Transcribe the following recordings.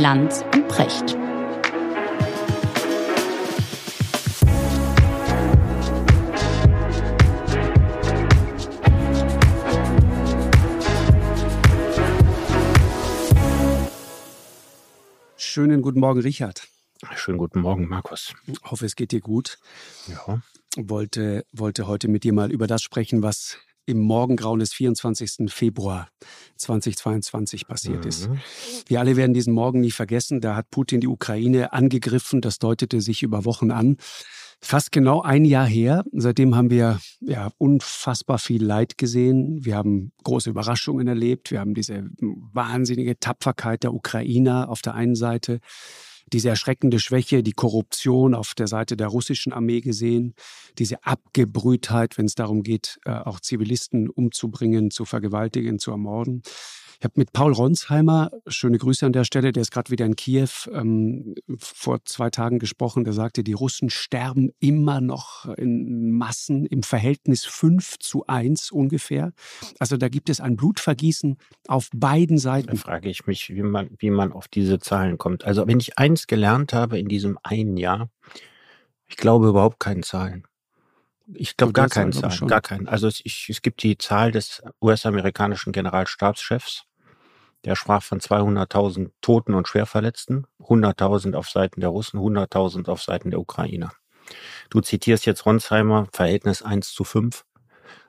Lanz und Precht. Schönen guten Morgen, Richard. Schönen guten Morgen, Markus. Ich hoffe, es geht dir gut. Ja. Wollte, wollte heute mit dir mal über das sprechen, was im Morgengrauen des 24. Februar 2022 passiert ist. Mhm. Wir alle werden diesen Morgen nie vergessen. Da hat Putin die Ukraine angegriffen. Das deutete sich über Wochen an. Fast genau ein Jahr her. Seitdem haben wir ja unfassbar viel Leid gesehen. Wir haben große Überraschungen erlebt. Wir haben diese wahnsinnige Tapferkeit der Ukrainer auf der einen Seite diese erschreckende Schwäche, die Korruption auf der Seite der russischen Armee gesehen, diese Abgebrühtheit, wenn es darum geht, äh, auch Zivilisten umzubringen, zu vergewaltigen, zu ermorden. Ich habe mit Paul Ronsheimer, schöne Grüße an der Stelle, der ist gerade wieder in Kiew, ähm, vor zwei Tagen gesprochen. Der sagte, die Russen sterben immer noch in Massen im Verhältnis 5 zu 1 ungefähr. Also da gibt es ein Blutvergießen auf beiden Seiten. Da frage ich mich, wie man, wie man auf diese Zahlen kommt. Also wenn ich eins gelernt habe in diesem einen Jahr, ich glaube überhaupt keinen Zahlen. Ich glaube gar keinen Zahlen, gar keinen. Also es, ich, es gibt die Zahl des US-amerikanischen Generalstabschefs, der sprach von 200.000 Toten und Schwerverletzten, 100.000 auf Seiten der Russen, 100.000 auf Seiten der Ukrainer. Du zitierst jetzt Ronsheimer, Verhältnis 1 zu 5.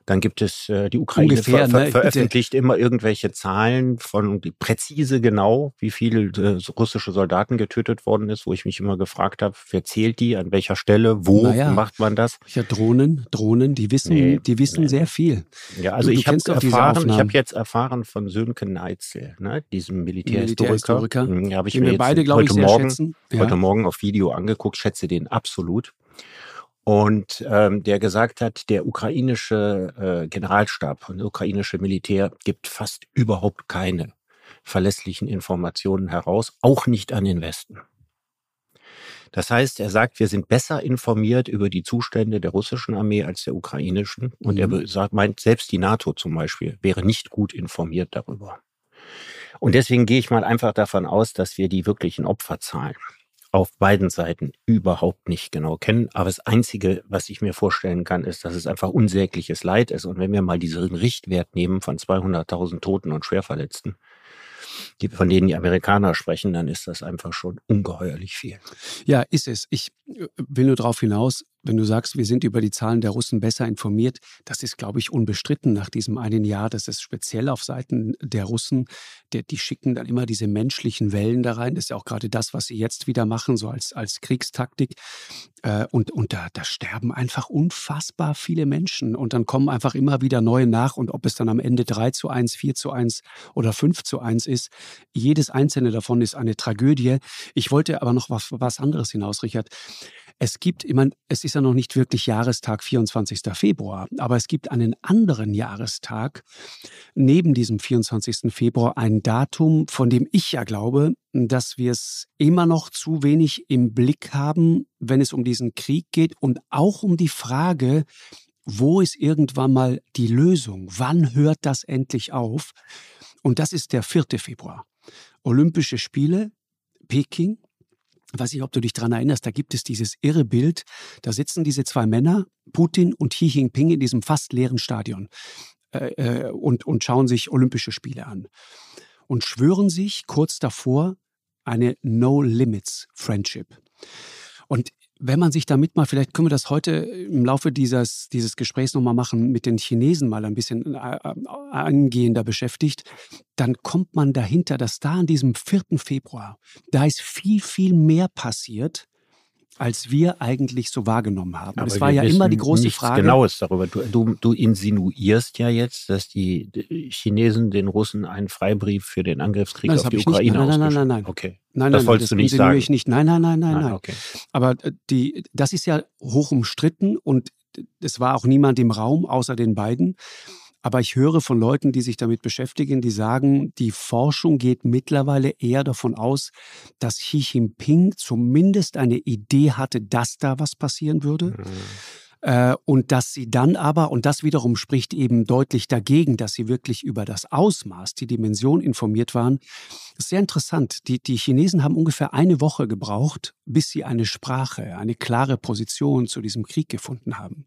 Dann gibt es äh, die Ukraine Ungefähr, ver ver ne? veröffentlicht immer irgendwelche Zahlen von die präzise genau, wie viele äh, russische Soldaten getötet worden ist, wo ich mich immer gefragt habe, wer zählt die, an welcher Stelle, wo Naja. macht man das? Ja, Drohnen, Drohnen, die wissen, Nee, die wissen nee. sehr viel. Ja, also Du- ich habe erfahren, ich habe jetzt erfahren von Sönke Neitzel, ne, diesem Militärhistoriker. Militärhistoriker, Mhm, habe ich mir beide, glaube ich, heute sehr Morgen, schätzen. heute Ja. Morgen auf Video angeguckt, schätze den absolut. Und ähm, der gesagt hat, der ukrainische äh, Generalstab und ukrainische Militär gibt fast überhaupt keine verlässlichen Informationen heraus, auch nicht an den Westen. Das heißt, er sagt, wir sind besser informiert über die Zustände der russischen Armee als der ukrainischen. Und er Mhm. be- sagt, meint, selbst die NATO zum Beispiel wäre nicht gut informiert darüber. Und deswegen gehe ich mal einfach davon aus, dass wir die wirklichen Opferzahlen auf beiden Seiten überhaupt nicht genau kennen. Aber das Einzige, was ich mir vorstellen kann, ist, dass es einfach unsägliches Leid ist. Und wenn wir mal diesen Richtwert nehmen von 200.000 Toten und Schwerverletzten, die, von denen die Amerikaner sprechen, dann ist das einfach schon ungeheuerlich viel. Ja, ist es. Ich äh, will nur darauf hinaus, wenn du sagst, wir sind über die Zahlen der Russen besser informiert, das ist, glaube ich, unbestritten nach diesem einen Jahr. Das ist speziell auf Seiten der Russen. Der, die schicken dann immer diese menschlichen Wellen da rein. Das ist ja auch gerade das, was sie jetzt wieder machen, so als, als Kriegstaktik. Äh, und und da, da sterben einfach unfassbar viele Menschen. Und dann kommen einfach immer wieder neue nach. Und ob es dann am Ende 3 zu 1, 4 zu 1 oder 5 zu 1 ist, jedes einzelne davon ist eine Tragödie. Ich wollte aber noch was, was anderes hinaus, Richard. Es gibt, ich meine, es ist ja noch nicht wirklich Jahrestag 24. Februar, aber es gibt einen anderen Jahrestag neben diesem 24. Februar, ein Datum, von dem ich ja glaube, dass wir es immer noch zu wenig im Blick haben, wenn es um diesen Krieg geht und auch um die Frage, wo ist irgendwann mal die Lösung? Wann hört das endlich auf? Und das ist der 4. Februar. Olympische Spiele, Peking. Ich weiß nicht, ob du dich daran erinnerst, da gibt es dieses irre Bild. Da sitzen diese zwei Männer, Putin und Xi Jinping, in diesem fast leeren Stadion äh, äh, und, und schauen sich Olympische Spiele an. Und schwören sich kurz davor eine No-Limits-Friendship. Und wenn man sich damit mal, vielleicht können wir das heute im Laufe dieses, dieses Gesprächs nochmal machen, mit den Chinesen mal ein bisschen äh, äh, angehender beschäftigt, dann kommt man dahinter, dass da an diesem 4. Februar, da ist viel, viel mehr passiert, als wir eigentlich so wahrgenommen haben. Und es war ja immer die große Frage. Genaues darüber. Du, du, du insinuierst ja jetzt, dass die Chinesen den Russen einen Freibrief für den Angriffskrieg Nein, auf die. Ukraine Nein, nein, nein, nein, nein. Okay. Nein, das nein, wolltest das du nicht sagen. ich nicht. Nein, nein, nein, nein, Ah, nein. okay. Aber äh, die, das ist ja hoch umstritten und es war auch niemand im Raum außer den beiden. Aber ich höre von Leuten, die sich damit beschäftigen, die sagen, die Forschung geht mittlerweile eher davon aus, dass Xi Jinping zumindest eine Idee hatte, dass da was passieren würde. Mhm. Äh, und dass sie dann aber, und das wiederum spricht eben deutlich dagegen, dass sie wirklich über das Ausmaß, die Dimension informiert waren, ist sehr interessant. Die, die Chinesen haben ungefähr eine Woche gebraucht, bis sie eine Sprache, eine klare Position zu diesem Krieg gefunden haben.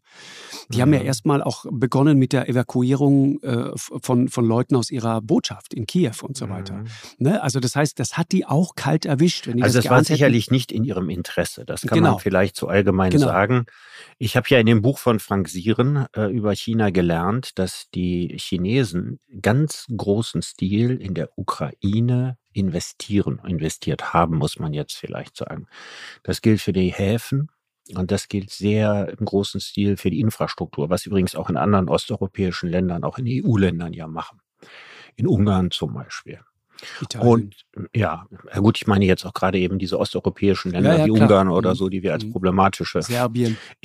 Die mhm. haben ja mhm. erstmal auch begonnen mit der Evakuierung äh, von, von Leuten aus ihrer Botschaft in Kiew und so weiter. Mhm. Ne? Also das heißt, das hat die auch kalt erwischt. also das, das war sicherlich nicht in ihrem Interesse. Das kann genau. man vielleicht so allgemein genau. sagen. Ich habe ja in dem Buch von Frank Sieren äh, über China gelernt, dass die Chinesen ganz großen Stil in der Ukraine investieren, investiert haben, muss man jetzt vielleicht sagen. Das gilt für die Häfen, und das gilt sehr im großen Stil für die Infrastruktur, was übrigens auch in anderen osteuropäischen Ländern, auch in EU-Ländern ja machen. In Ungarn zum Beispiel. Italien. Und ja, gut, ich meine jetzt auch gerade eben diese osteuropäischen Länder ja, ja, wie klar. Ungarn oder mhm. so, die wir als mhm. problematische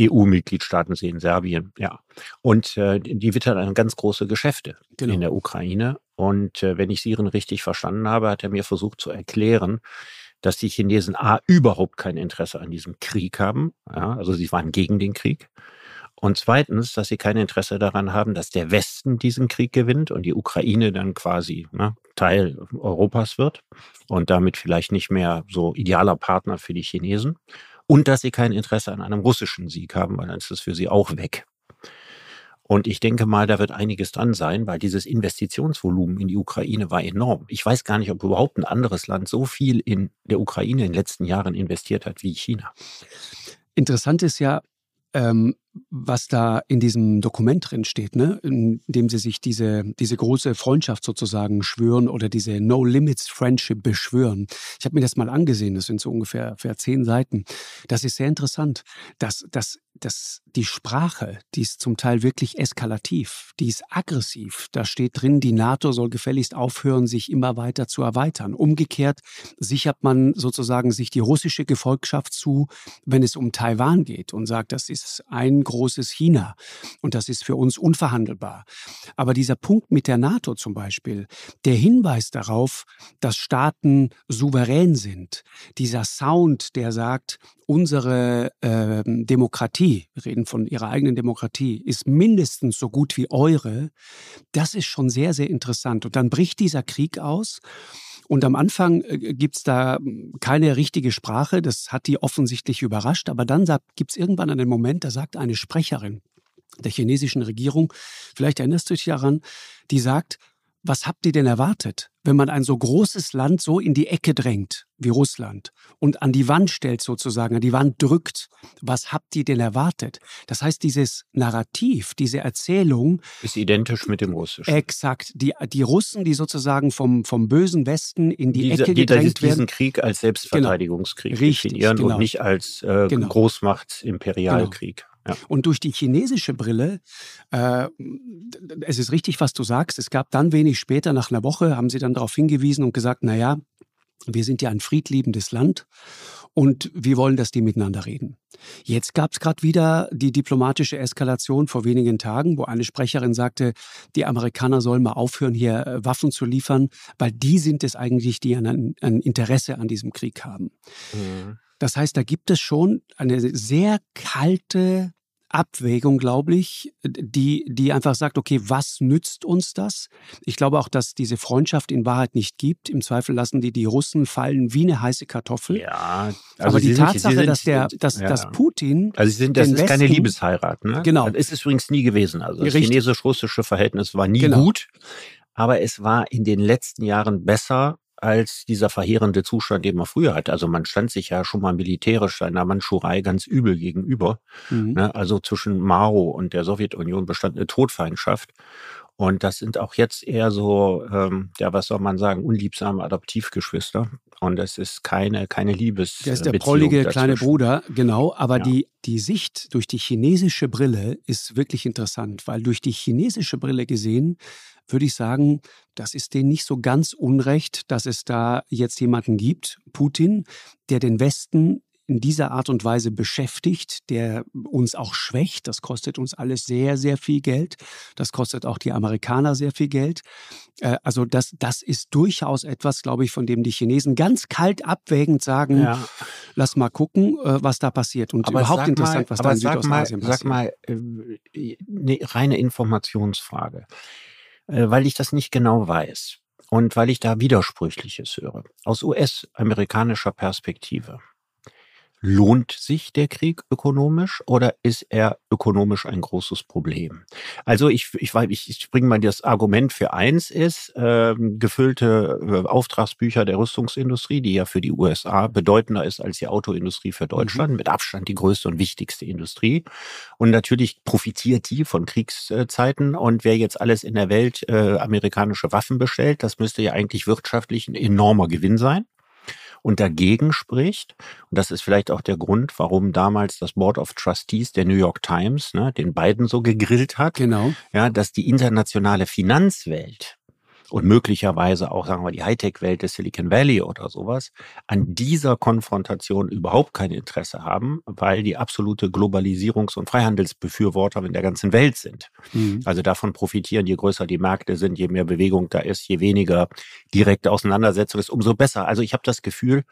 EU-Mitgliedstaaten sehen, Serbien, ja. Und äh, die wittern dann ganz große Geschäfte genau. in der Ukraine. Und äh, wenn ich Siren richtig verstanden habe, hat er mir versucht zu erklären, dass die Chinesen A überhaupt kein Interesse an diesem Krieg haben. Ja, also sie waren gegen den Krieg. Und zweitens, dass sie kein Interesse daran haben, dass der Westen diesen Krieg gewinnt und die Ukraine dann quasi ne, Teil Europas wird und damit vielleicht nicht mehr so idealer Partner für die Chinesen. Und dass sie kein Interesse an einem russischen Sieg haben, weil dann ist es für sie auch weg. Und ich denke mal, da wird einiges dran sein, weil dieses Investitionsvolumen in die Ukraine war enorm. Ich weiß gar nicht, ob überhaupt ein anderes Land so viel in der Ukraine in den letzten Jahren investiert hat wie China. Interessant ist ja, ähm, was da in diesem Dokument drin steht, ne? in dem sie sich diese, diese große Freundschaft sozusagen schwören oder diese No Limits Friendship beschwören. Ich habe mir das mal angesehen, das sind so ungefähr, ungefähr zehn Seiten. Das ist sehr interessant, dass, dass dass die Sprache, die ist zum Teil wirklich eskalativ, die ist aggressiv. Da steht drin, die NATO soll gefälligst aufhören, sich immer weiter zu erweitern. Umgekehrt sichert man sozusagen sich die russische Gefolgschaft zu, wenn es um Taiwan geht und sagt, das ist ein großes China und das ist für uns unverhandelbar. Aber dieser Punkt mit der NATO zum Beispiel, der Hinweis darauf, dass Staaten souverän sind, dieser Sound, der sagt, unsere äh, Demokratie, wir reden von ihrer eigenen Demokratie, ist mindestens so gut wie eure, das ist schon sehr, sehr interessant. Und dann bricht dieser Krieg aus. Und am Anfang äh, gibt es da hm, keine richtige Sprache, das hat die offensichtlich überrascht, aber dann gibt es irgendwann einen Moment, da sagt eine Sprecherin der chinesischen Regierung, vielleicht erinnerst du dich daran, die sagt, was habt ihr denn erwartet, wenn man ein so großes Land so in die Ecke drängt wie Russland und an die Wand stellt sozusagen, an die Wand drückt? Was habt ihr denn erwartet? Das heißt, dieses Narrativ, diese Erzählung ist identisch mit dem Russischen. Exakt. Die, die Russen, die sozusagen vom, vom bösen Westen in die Diese, Ecke gedrängt die, werden. diesen Krieg als Selbstverteidigungskrieg genau. definieren genau. und nicht als äh, genau. Großmacht-Imperialkrieg. Ja. Und durch die chinesische Brille, äh, es ist richtig, was du sagst, es gab dann wenig später, nach einer Woche, haben sie dann darauf hingewiesen und gesagt, na ja, wir sind ja ein friedliebendes Land und wir wollen, dass die miteinander reden. Jetzt gab es gerade wieder die diplomatische Eskalation vor wenigen Tagen, wo eine Sprecherin sagte, die Amerikaner sollen mal aufhören, hier äh, Waffen zu liefern, weil die sind es eigentlich, die ein, ein Interesse an diesem Krieg haben. Mhm. Das heißt, da gibt es schon eine sehr kalte Abwägung, glaube ich, die, die einfach sagt, okay, was nützt uns das? Ich glaube auch, dass diese Freundschaft in Wahrheit nicht gibt. Im Zweifel lassen die die Russen fallen wie eine heiße Kartoffel. Ja, also aber die Tatsache, sind, dass der, dass, ja. dass Putin, also sie sind, das ist Westen, keine Liebesheirat, ne? Genau, das ist es übrigens nie gewesen. Also das chinesisch-russische Verhältnis war nie genau. gut, aber es war in den letzten Jahren besser als dieser verheerende Zustand, den man früher hatte. Also man stand sich ja schon mal militärisch einer Mandschurei ganz übel gegenüber. Mhm. Ne? Also zwischen Mao und der Sowjetunion bestand eine Todfeindschaft. Und das sind auch jetzt eher so, ähm, ja, was soll man sagen, unliebsame Adoptivgeschwister. Und das ist keine, keine Liebes. Der ist der prollige kleine Bruder, genau. Aber ja. die, die Sicht durch die chinesische Brille ist wirklich interessant, weil durch die chinesische Brille gesehen würde ich sagen, das ist denen nicht so ganz unrecht, dass es da jetzt jemanden gibt, Putin, der den Westen in dieser Art und Weise beschäftigt, der uns auch schwächt. Das kostet uns alles sehr, sehr viel Geld. Das kostet auch die Amerikaner sehr viel Geld. Äh, also das, das ist durchaus etwas, glaube ich, von dem die Chinesen ganz kalt abwägend sagen, ja. lass mal gucken, äh, was da passiert. Und aber überhaupt interessant, mal, was da in Südostasien passiert. Sag mal, eine reine Informationsfrage, weil ich das nicht genau weiß. Und weil ich da Widersprüchliches höre, aus US-amerikanischer Perspektive, Lohnt sich der Krieg ökonomisch oder ist er ökonomisch ein großes Problem? Also ich, ich, ich, bringe mal das Argument für eins ist, äh, gefüllte äh, Auftragsbücher der Rüstungsindustrie, die ja für die USA bedeutender ist als die Autoindustrie für Deutschland, mhm. mit Abstand die größte und wichtigste Industrie. Und natürlich profitiert die von Kriegszeiten. Und wer jetzt alles in der Welt äh, amerikanische Waffen bestellt, das müsste ja eigentlich wirtschaftlich ein enormer Gewinn sein und dagegen spricht. Und das ist vielleicht auch der Grund, warum damals das Board of Trustees der New York Times ne, den beiden so gegrillt hat. Genau. Ja, dass die internationale Finanzwelt und möglicherweise auch, sagen wir, die Hightech-Welt des Silicon Valley oder sowas, an dieser Konfrontation überhaupt kein Interesse haben, weil die absolute Globalisierungs- und Freihandelsbefürworter in der ganzen Welt sind. Mhm. Also davon profitieren, je größer die Märkte sind, je mehr Bewegung da ist, je weniger direkte Auseinandersetzung ist, umso besser. Also ich habe das Gefühl,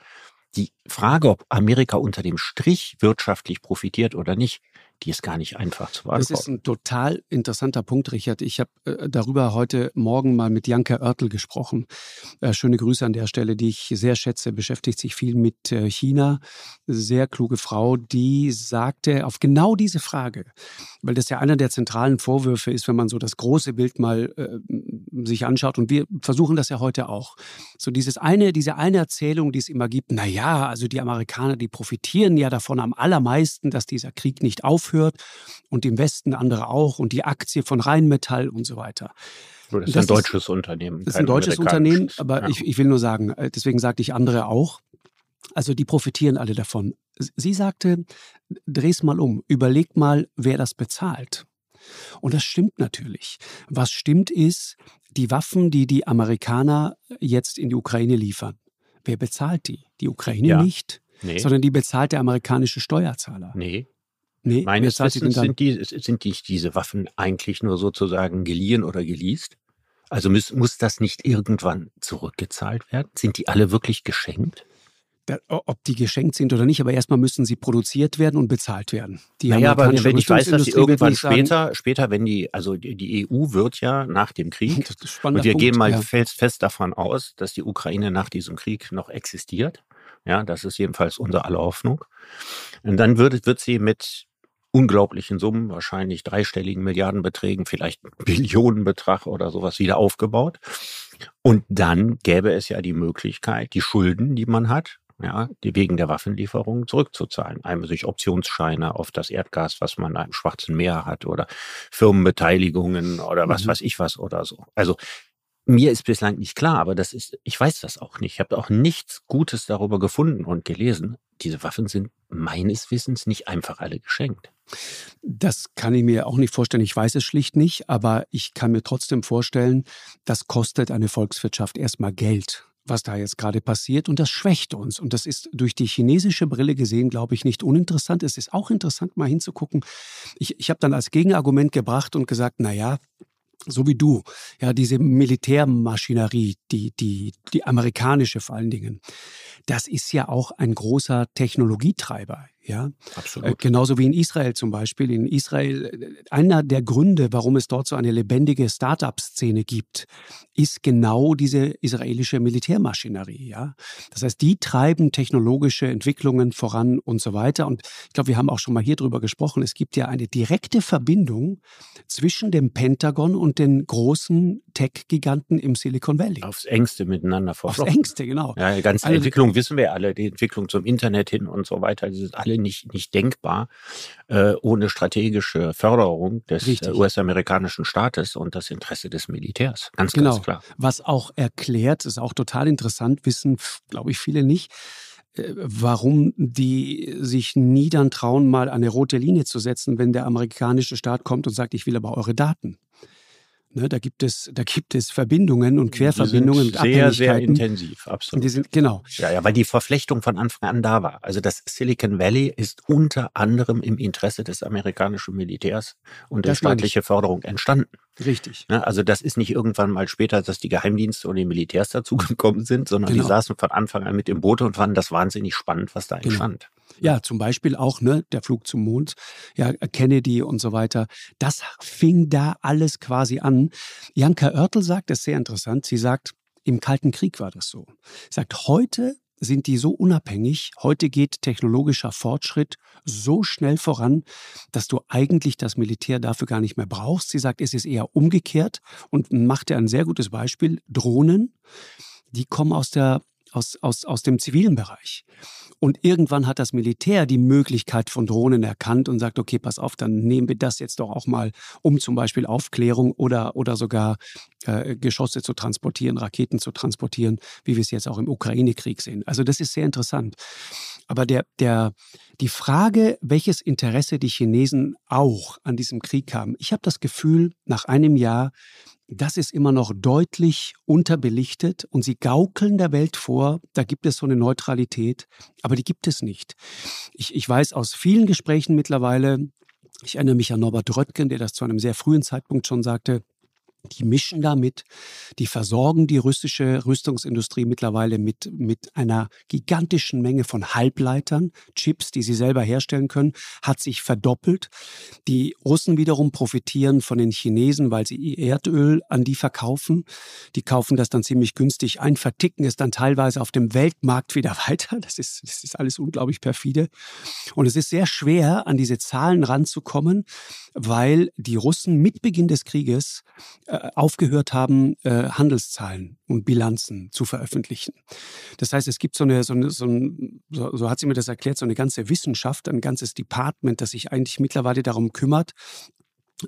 die Frage, ob Amerika unter dem Strich wirtschaftlich profitiert oder nicht, die ist gar nicht einfach zu beantworten. Das ist ein total interessanter Punkt, Richard. Ich habe äh, darüber heute Morgen mal mit Janka Oertel gesprochen. Äh, schöne Grüße an der Stelle, die ich sehr schätze, beschäftigt sich viel mit äh, China. Sehr kluge Frau, die sagte auf genau diese Frage, weil das ja einer der zentralen Vorwürfe ist, wenn man so das große Bild mal äh, sich anschaut. Und wir versuchen das ja heute auch. So dieses eine, diese eine Erzählung, die es immer gibt, na ja, also die Amerikaner, die profitieren ja davon am allermeisten, dass dieser Krieg nicht aufhört aufhört und im Westen andere auch und die Aktie von Rheinmetall und so weiter. Das ist das ein deutsches ist, Unternehmen. Das ist ein deutsches Unternehmen, aber ja. ich, ich will nur sagen, äh, deswegen sagte ich andere auch. Also die profitieren alle davon. Sie sagte, dreh's mal um, überleg mal, wer das bezahlt. Und das stimmt natürlich. Was stimmt ist, die Waffen, die die Amerikaner jetzt in die Ukraine liefern. Wer bezahlt die? Die Ukraine ja. nicht, nee. sondern die bezahlt der amerikanische Steuerzahler. Nee. Nee, Meines Wissens sind, die, sind die, diese Waffen eigentlich nur sozusagen geliehen oder geleast? Also muss, muss das nicht irgendwann zurückgezahlt werden? Sind die alle wirklich geschenkt? ob die geschenkt sind oder nicht, aber erstmal müssen sie produziert werden und bezahlt werden. Die naja, aber wenn ich weiß, dass sie irgendwann später, später, wenn die, also die EU wird ja nach dem Krieg, und wir Punkt, gehen mal ja. fest, fest davon aus, dass die Ukraine nach diesem Krieg noch existiert. Ja, das ist jedenfalls unsere aller Hoffnung. Und dann wird, wird sie mit unglaublichen Summen, wahrscheinlich dreistelligen Milliardenbeträgen, vielleicht Billionenbetrag oder sowas wieder aufgebaut. Und dann gäbe es ja die Möglichkeit, die Schulden, die man hat, ja, die wegen der Waffenlieferung zurückzuzahlen. Einmal durch Optionsscheine auf das Erdgas, was man im Schwarzen Meer hat oder Firmenbeteiligungen oder was mhm. weiß ich was oder so. Also mir ist bislang nicht klar, aber das ist, ich weiß das auch nicht. Ich habe auch nichts Gutes darüber gefunden und gelesen. Diese Waffen sind meines Wissens nicht einfach alle geschenkt. Das kann ich mir auch nicht vorstellen. Ich weiß es schlicht nicht, aber ich kann mir trotzdem vorstellen, das kostet eine Volkswirtschaft erstmal Geld was da jetzt gerade passiert und das schwächt uns. Und das ist durch die chinesische Brille gesehen, glaube ich, nicht uninteressant. Es ist auch interessant, mal hinzugucken. Ich, ich habe dann als Gegenargument gebracht und gesagt, na ja, so wie du, ja, diese Militärmaschinerie, die, die, die amerikanische vor allen Dingen, das ist ja auch ein großer Technologietreiber. Ja, absolut. Äh, genauso wie in Israel zum Beispiel. In Israel, äh, einer der Gründe, warum es dort so eine lebendige Start-up-Szene gibt, ist genau diese israelische Militärmaschinerie. Ja, das heißt, die treiben technologische Entwicklungen voran und so weiter. Und ich glaube, wir haben auch schon mal hier drüber gesprochen. Es gibt ja eine direkte Verbindung zwischen dem Pentagon und den großen Tech-Giganten im Silicon Valley. Aufs engste miteinander verflochten. Aufs engste, genau. Ja, die ganze also, Entwicklung wissen wir alle, die Entwicklung zum Internet hin und so weiter, die sind alle nicht, nicht denkbar äh, ohne strategische Förderung des äh, US-amerikanischen Staates und das Interesse des Militärs. Ganz, genau. ganz klar. Was auch erklärt, ist auch total interessant, wissen, glaube ich, viele nicht, äh, warum die sich nie dann trauen, mal eine rote Linie zu setzen, wenn der amerikanische Staat kommt und sagt, ich will aber eure Daten. Ne, da gibt es, da gibt es Verbindungen und Querverbindungen die sind sehr, sehr intensiv, absolut. Die sind, genau. Ja, ja, weil die Verflechtung von Anfang an da war. Also das Silicon Valley ist unter anderem im Interesse des amerikanischen Militärs und der staatliche Förderung entstanden. Richtig. Ne, also das ist nicht irgendwann mal später, dass die Geheimdienste oder die Militärs dazugekommen sind, sondern genau. die saßen von Anfang an mit im Boot und fanden das wahnsinnig spannend, was da genau. Ja, zum Beispiel auch ne, der Flug zum Mond, ja, Kennedy und so weiter. Das fing da alles quasi an. Janka Oertel sagt, das ist sehr interessant, sie sagt, im Kalten Krieg war das so. Sie sagt, heute sind die so unabhängig, heute geht technologischer Fortschritt so schnell voran, dass du eigentlich das Militär dafür gar nicht mehr brauchst. Sie sagt, es ist eher umgekehrt und macht ja ein sehr gutes Beispiel. Drohnen, die kommen aus der aus, aus, aus dem zivilen Bereich. Und irgendwann hat das Militär die Möglichkeit von Drohnen erkannt und sagt, okay, pass auf, dann nehmen wir das jetzt doch auch mal, um zum Beispiel Aufklärung oder, oder sogar äh, Geschosse zu transportieren, Raketen zu transportieren, wie wir es jetzt auch im Ukraine-Krieg sehen. Also das ist sehr interessant. Aber der, der, die Frage, welches Interesse die Chinesen auch an diesem Krieg haben, ich habe das Gefühl, nach einem Jahr das ist immer noch deutlich unterbelichtet und sie gaukeln der Welt vor, da gibt es so eine Neutralität, aber die gibt es nicht. Ich, ich weiß aus vielen Gesprächen mittlerweile, ich erinnere mich an Norbert Röttgen, der das zu einem sehr frühen Zeitpunkt schon sagte, die mischen damit, die versorgen die russische Rüstungsindustrie mittlerweile mit, mit einer gigantischen Menge von Halbleitern, Chips, die sie selber herstellen können, hat sich verdoppelt. Die Russen wiederum profitieren von den Chinesen, weil sie ihr Erdöl an die verkaufen. Die kaufen das dann ziemlich günstig ein, verticken es dann teilweise auf dem Weltmarkt wieder weiter. Das ist, das ist alles unglaublich perfide. Und es ist sehr schwer, an diese Zahlen ranzukommen, weil die Russen mit Beginn des Krieges aufgehört haben, äh, Handelszahlen und Bilanzen zu veröffentlichen. Das heißt, es gibt so eine, so, eine, so, ein, so hat sie mir das erklärt, so eine ganze Wissenschaft, ein ganzes Department, das sich eigentlich mittlerweile darum kümmert,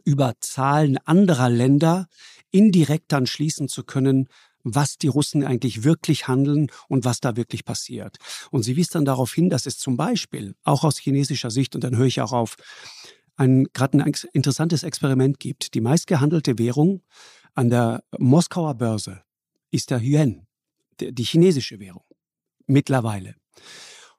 über Zahlen anderer Länder indirekt dann schließen zu können, was die Russen eigentlich wirklich handeln und was da wirklich passiert. Und sie wies dann darauf hin, dass es zum Beispiel auch aus chinesischer Sicht, und dann höre ich auch auf, ein gerade ein interessantes Experiment gibt. Die meistgehandelte Währung an der Moskauer Börse ist der Yuan, die chinesische Währung, mittlerweile.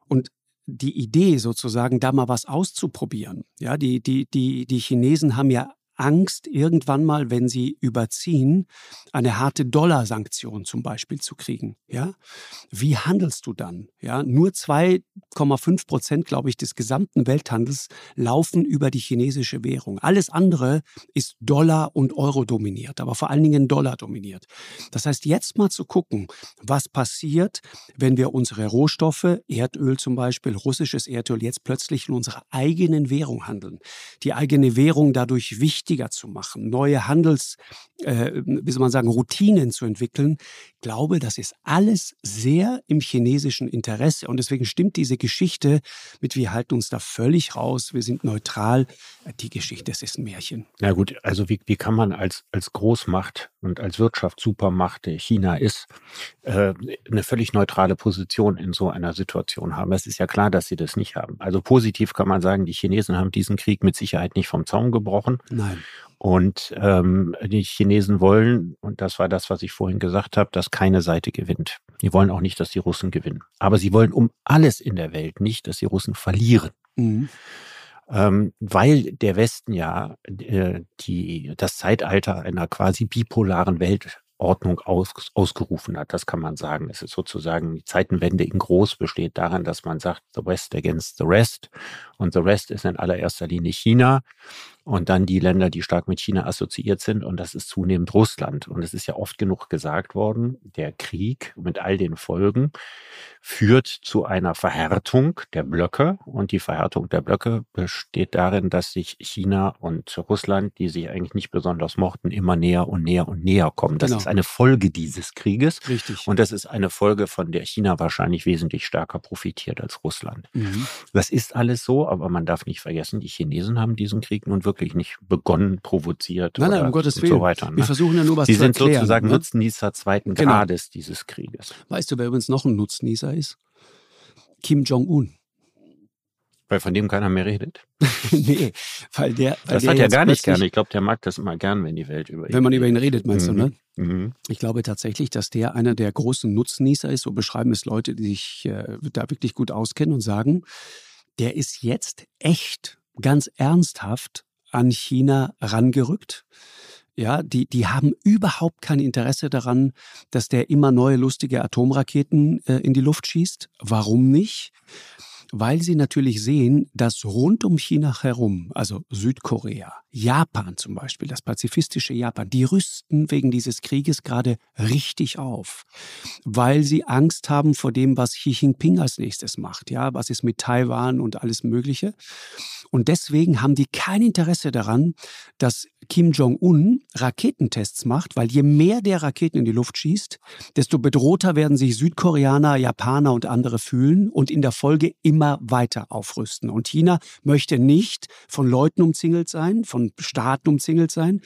Und die Idee sozusagen, da mal was auszuprobieren, ja, die, die, die, die Chinesen haben ja Angst, irgendwann mal, wenn sie überziehen, eine harte Dollarsanktion zum Beispiel zu kriegen. Ja? Wie handelst du dann? Ja? Nur 2,5 Prozent, glaube ich, des gesamten Welthandels laufen über die chinesische Währung. Alles andere ist Dollar und Euro dominiert, aber vor allen Dingen Dollar dominiert. Das heißt, jetzt mal zu gucken, was passiert, wenn wir unsere Rohstoffe, Erdöl zum Beispiel, russisches Erdöl, jetzt plötzlich in unserer eigenen Währung handeln. Die eigene Währung dadurch wichtig wichtiger zu machen, neue Handels, äh, wie soll man sagen, Routinen zu entwickeln. Ich glaube, das ist alles sehr im chinesischen Interesse. Und deswegen stimmt diese Geschichte mit, wir halten uns da völlig raus, wir sind neutral. Die Geschichte, das ist ein Märchen. Na gut, also wie, wie kann man als, als Großmacht und als Wirtschaftssupermacht, der China ist, äh, eine völlig neutrale Position in so einer Situation haben? Es ist ja klar, dass sie das nicht haben. Also positiv kann man sagen, die Chinesen haben diesen Krieg mit Sicherheit nicht vom Zaun gebrochen. Nein. Und ähm, die Chinesen wollen, und das war das, was ich vorhin gesagt habe, dass keine Seite gewinnt. Die wollen auch nicht, dass die Russen gewinnen. Aber sie wollen um alles in der Welt nicht, dass die Russen verlieren. Mhm. Ähm, weil der Westen ja äh, die, das Zeitalter einer quasi bipolaren Welt Ordnung aus, ausgerufen hat. Das kann man sagen. Es ist sozusagen die Zeitenwende in groß besteht daran, dass man sagt, the West against the rest. Und the rest ist in allererster Linie China und dann die Länder, die stark mit China assoziiert sind. Und das ist zunehmend Russland. Und es ist ja oft genug gesagt worden, der Krieg mit all den Folgen führt zu einer Verhärtung der Blöcke. Und die Verhärtung der Blöcke besteht darin, dass sich China und Russland, die sich eigentlich nicht besonders mochten, immer näher und näher und näher kommen. Das genau. ist eine Folge dieses Krieges. Richtig. Und das ist eine Folge, von der China wahrscheinlich wesentlich stärker profitiert als Russland. Mhm. Das ist alles so, aber man darf nicht vergessen, die Chinesen haben diesen Krieg nun wirklich wirklich nicht begonnen, provoziert nein, nein, um Gottes Willen. so weiter. Ne? Wir versuchen ja nur was Sie zu erklären. Sie sind sozusagen ne? Nutznießer zweiten genau. Grades dieses Krieges. Weißt du, wer übrigens noch ein Nutznießer ist? Kim Jong-un. Weil von dem keiner mehr redet? nee, weil der. Weil das der hat er gar nicht gerne. Ich glaube, der mag das immer gern, wenn die Welt über ihn Wenn man über ihn redet, meinst mhm. du, ne? Mhm. Ich glaube tatsächlich, dass der einer der großen Nutznießer ist. So beschreiben es Leute, die sich äh, da wirklich gut auskennen und sagen, der ist jetzt echt ganz ernsthaft an China rangerückt. Ja, die, die haben überhaupt kein Interesse daran, dass der immer neue lustige Atomraketen äh, in die Luft schießt. Warum nicht? Weil sie natürlich sehen, dass rund um China herum, also Südkorea, Japan zum Beispiel, das pazifistische Japan, die rüsten wegen dieses Krieges gerade richtig auf, weil sie Angst haben vor dem, was Xi Jinping als nächstes macht, ja, was ist mit Taiwan und alles Mögliche. Und deswegen haben die kein Interesse daran, dass Kim Jong-un Raketentests macht, weil je mehr der Raketen in die Luft schießt, desto bedrohter werden sich Südkoreaner, Japaner und andere fühlen und in der Folge immer weiter aufrüsten. Und China möchte nicht von Leuten umzingelt sein, von Staaten umzingelt sein,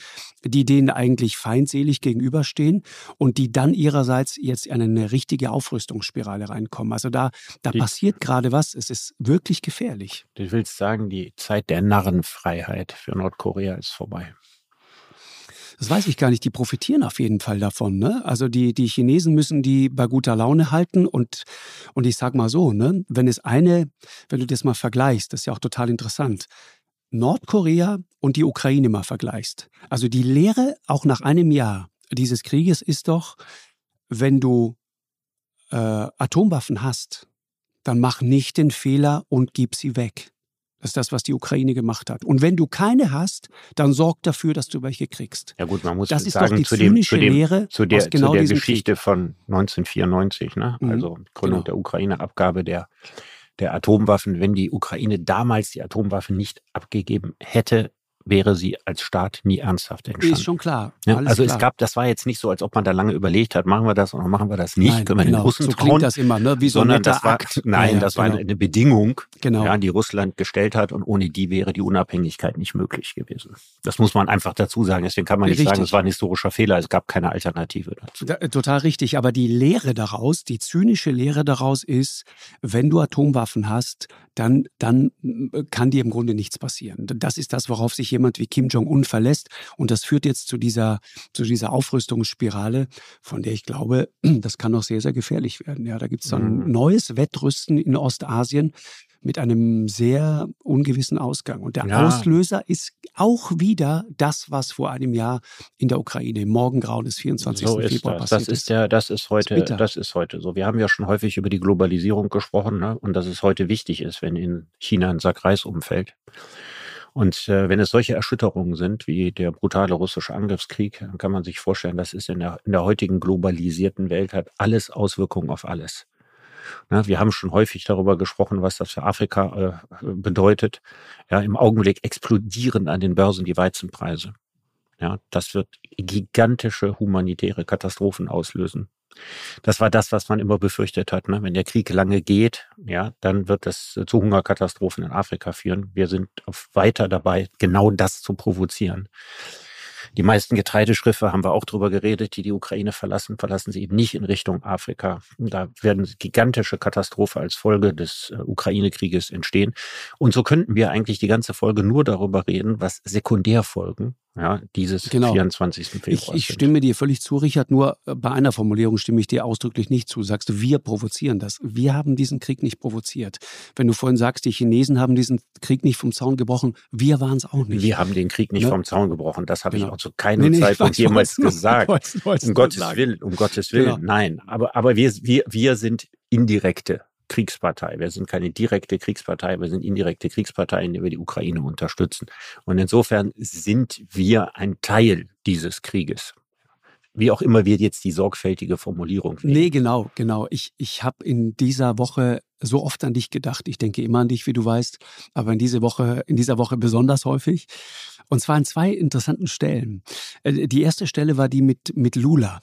die denen eigentlich feindselig gegenüberstehen und die dann ihrerseits jetzt in eine richtige Aufrüstungsspirale reinkommen. Also da, da passiert gerade was. Es ist wirklich gefährlich. Du willst sagen, die Zeit der Narrenfreiheit für Nordkorea ist vorbei. Das weiß ich gar nicht. Die profitieren auf jeden Fall davon. Ne? Also die, die Chinesen müssen die bei guter Laune halten. Und, und ich sag mal so, ne, wenn es eine, wenn du das mal vergleichst, das ist ja auch total interessant. Nordkorea und die Ukraine mal vergleichst. Also die Lehre auch nach einem Jahr dieses Krieges ist doch, wenn du äh, Atomwaffen hast, dann mach nicht den Fehler und gib sie weg. Das ist das, was die Ukraine gemacht hat. Und wenn du keine hast, dann sorg dafür, dass du welche kriegst. Ja gut, man muss das ist sagen, doch die zu, dem, zu, dem, Lehre zu der, genau zu der Geschichte Krieg. von 1994, ne? Mhm, also Gründung genau. der Ukraine, Abgabe der, der Atomwaffen. Wenn die Ukraine damals die Atomwaffen nicht abgegeben hätte, wäre sie als Staat nie ernsthaft entstanden. Ist schon klar. Ja, also klar. es gab, das war jetzt nicht so, als ob man da lange überlegt hat, machen wir das oder machen wir das nicht, Nein, können wir genau. den Russen so trauen. das immer, ne? wie so ein sondern netter das war, Akt. nein, Ja, ja, das war genau. eine Bedingung, Genau. ja, die Russland gestellt hat und ohne die wäre die Unabhängigkeit nicht möglich gewesen. Das muss man einfach dazu sagen. Deswegen kann man nicht Richtig. sagen, es war ein historischer Fehler. Es gab keine Alternative dazu. Da, äh, total richtig, aber die Lehre daraus, die zynische Lehre daraus ist, wenn du Atomwaffen hast, dann, dann äh, kann dir im Grunde nichts passieren. Das ist das, worauf sich jemand wie Kim Jong-un verlässt. Und das führt jetzt zu dieser, zu dieser Aufrüstungsspirale, von der ich glaube, das kann noch sehr, sehr gefährlich werden. Ja, da gibt es dann ein Mhm. neues Wettrüsten in Ostasien mit einem sehr ungewissen Ausgang. Und der Ja. Auslöser ist auch wieder das, was vor einem Jahr in der Ukraine im Morgengrauen des 24. So ist Februar das. passiert Das ist der, das ist heute, bitter. das ist heute so. Wir haben ja schon häufig über die Globalisierung gesprochen, ne? und dass es heute wichtig ist, wenn in China ein Sack Reis umfällt. Und äh, wenn es solche Erschütterungen sind, wie der brutale russische Angriffskrieg, dann kann man sich vorstellen, das ist in der, in der heutigen globalisierten Welt hat alles Auswirkungen auf alles. Ne, wir haben schon häufig darüber gesprochen, was das für Afrika äh, bedeutet. Ja, im Augenblick explodieren an den Börsen die Weizenpreise. Ja, das wird gigantische humanitäre Katastrophen auslösen. Das war das, was man immer befürchtet hat. Ne? Wenn der Krieg lange geht, ja, dann wird es zu Hungerkatastrophen in Afrika führen. Wir sind weiter dabei, genau das zu provozieren. Die meisten Getreideschiffe haben wir auch drüber geredet, die die Ukraine verlassen, verlassen sie eben nicht in Richtung Afrika. Da werden gigantische Katastrophen als Folge des äh, Ukraine-Krieges entstehen. Und so könnten wir eigentlich die ganze Folge nur darüber reden, was Sekundärfolgen ja, dieses Genau. 24. Februar Ich, ich stimme dir völlig zu, Richard, nur äh, bei einer Formulierung stimme ich dir ausdrücklich nicht zu. Sagst du, wir provozieren das. Wir haben diesen Krieg nicht provoziert. Wenn du vorhin sagst, die Chinesen haben diesen Krieg nicht vom Zaun gebrochen, wir waren es auch nicht. Wir haben den Krieg nicht Ne? vom Zaun gebrochen. Das habe Genau. ich auch zu keinem Nee, Zeitpunkt jemals gesagt. wollt's- wollt's Um Gottes sagen. Willen, um Gottes Willen. Genau. Nein, aber, aber wir, wir, wir sind indirekte Kriegspartei. Wir sind keine direkte Kriegspartei, wir sind indirekte Kriegspartei, indem wir die Ukraine unterstützen. Und insofern sind wir ein Teil dieses Krieges. Wie auch immer wir jetzt die sorgfältige Formulierung wählen. Nee, genau, genau. Ich, ich habe in dieser Woche so oft an dich gedacht. Ich denke immer an dich, wie du weißt, aber in, diese Woche, in dieser Woche besonders häufig. Und zwar an zwei interessanten Stellen. Äh, Die erste Stelle war die mit, mit Lula.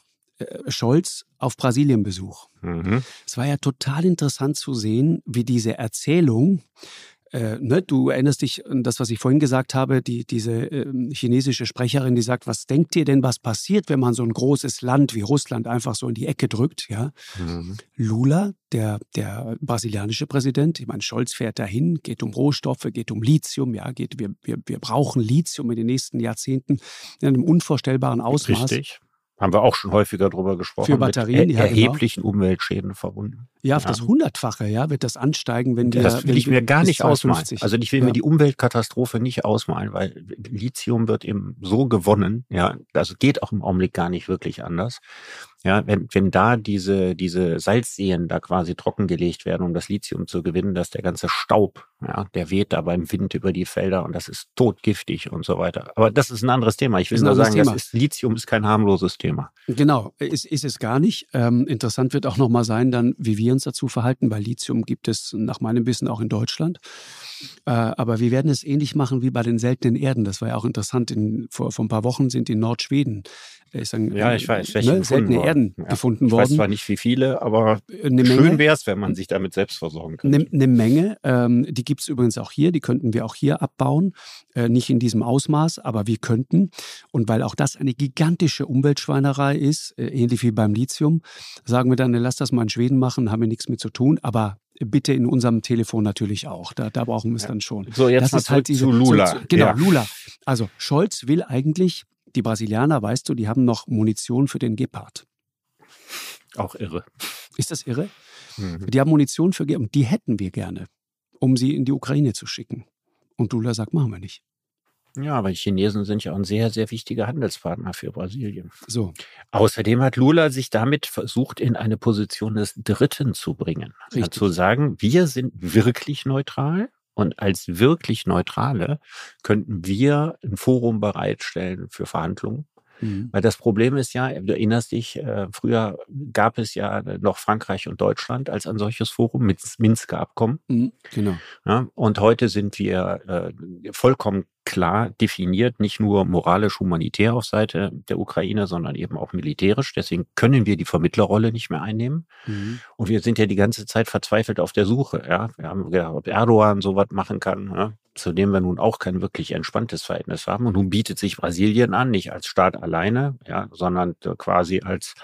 Äh, Scholz auf Brasilienbesuch. Mhm. Es war ja total interessant zu sehen, wie diese Erzählung äh, ne, du erinnerst dich an das, was ich vorhin gesagt habe, die, diese äh, chinesische Sprecherin, die sagt, was denkt ihr denn, was passiert, wenn man so ein großes Land wie Russland einfach so in die Ecke drückt? Ja? Mhm. Lula, der, der brasilianische Präsident, ich meine, Scholz fährt dahin, geht um Rohstoffe, geht um Lithium, ja, geht, wir, wir, wir brauchen Lithium in den nächsten Jahrzehnten in einem unvorstellbaren Ausmaß. Richtig. Haben wir auch schon häufiger drüber gesprochen. Für Batterien, mit er ja, genau. erheblichen genau. Umweltschäden verbunden. Ja, auf ja. das Hundertfache, ja, wird das ansteigen, wenn wir. Das will ich mir gar nicht ausmalen. Also ich will ja. mir die Umweltkatastrophe nicht ausmalen, weil Lithium wird eben so gewonnen, ja, also geht auch im Augenblick gar nicht wirklich anders. Ja, wenn, wenn da diese, diese Salzseen da quasi trockengelegt werden, um das Lithium zu gewinnen, dass der ganze Staub, ja, der weht da beim Wind über die Felder und das ist totgiftig und so weiter. Aber das ist ein anderes Thema. Ich will nur sagen, das ist, Lithium ist kein harmloses Thema. Genau, ist, ist es gar nicht. Ähm, interessant wird auch nochmal sein, dann, wie wir uns dazu verhalten. Bei Lithium gibt es nach meinem Wissen auch in Deutschland. Äh, aber wir werden es ähnlich machen wie bei den seltenen Erden. Das war ja auch interessant. In, vor, vor ein paar Wochen sind in Nordschweden ich sagen, ja, ich weiß, ne, seltene Erden ja. gefunden worden. Ich weiß zwar nicht wie viele, aber eine schön wäre es, wenn man sich damit selbst versorgen könnte. Eine, eine Menge. Ähm, die gibt es übrigens auch hier. Die könnten wir auch hier abbauen. Äh, nicht in diesem Ausmaß, aber wir könnten. Und weil auch das eine gigantische Umweltschweinerei ist, äh, ähnlich wie beim Lithium, sagen wir dann, lass das mal in Schweden machen, haben wir nichts mit zu tun. Aber bitte in unserem Telefon natürlich auch. Da, da brauchen wir es ja. dann schon. So, jetzt das ist halt diese, zu Lula. Zu, genau, ja. Lula. Also Scholz will eigentlich die Brasilianer, weißt du, die haben noch Munition für den Gepard. Auch irre. Ist das irre? Mhm. Die haben Munition für Gepard und die hätten wir gerne, um sie in die Ukraine zu schicken. Und Lula sagt, machen wir nicht. Ja, aber die Chinesen sind ja auch ein sehr, sehr wichtiger Handelspartner für Brasilien. So. Außerdem hat Lula sich damit versucht, in eine Position des Dritten zu bringen. Richtig. Zu sagen, wir sind wirklich neutral und als wirklich Neutrale könnten wir ein Forum bereitstellen für Verhandlungen. Mhm. Weil das Problem ist ja, du erinnerst dich, äh, früher gab es ja noch Frankreich und Deutschland als ein solches Forum mit Minsker Abkommen. Mhm, genau. Ja, und heute sind wir äh, vollkommen klar definiert, nicht nur moralisch-humanitär auf Seite der Ukraine, sondern eben auch militärisch. Deswegen können wir die Vermittlerrolle nicht mehr einnehmen. Mhm. Und wir sind ja die ganze Zeit verzweifelt auf der Suche. Ja? Wir haben gedacht, ob Erdogan sowas machen kann, ja? Zu dem wir nun auch kein wirklich entspanntes Verhältnis haben. Und nun bietet sich Brasilien an, nicht als Staat alleine, ja, sondern quasi als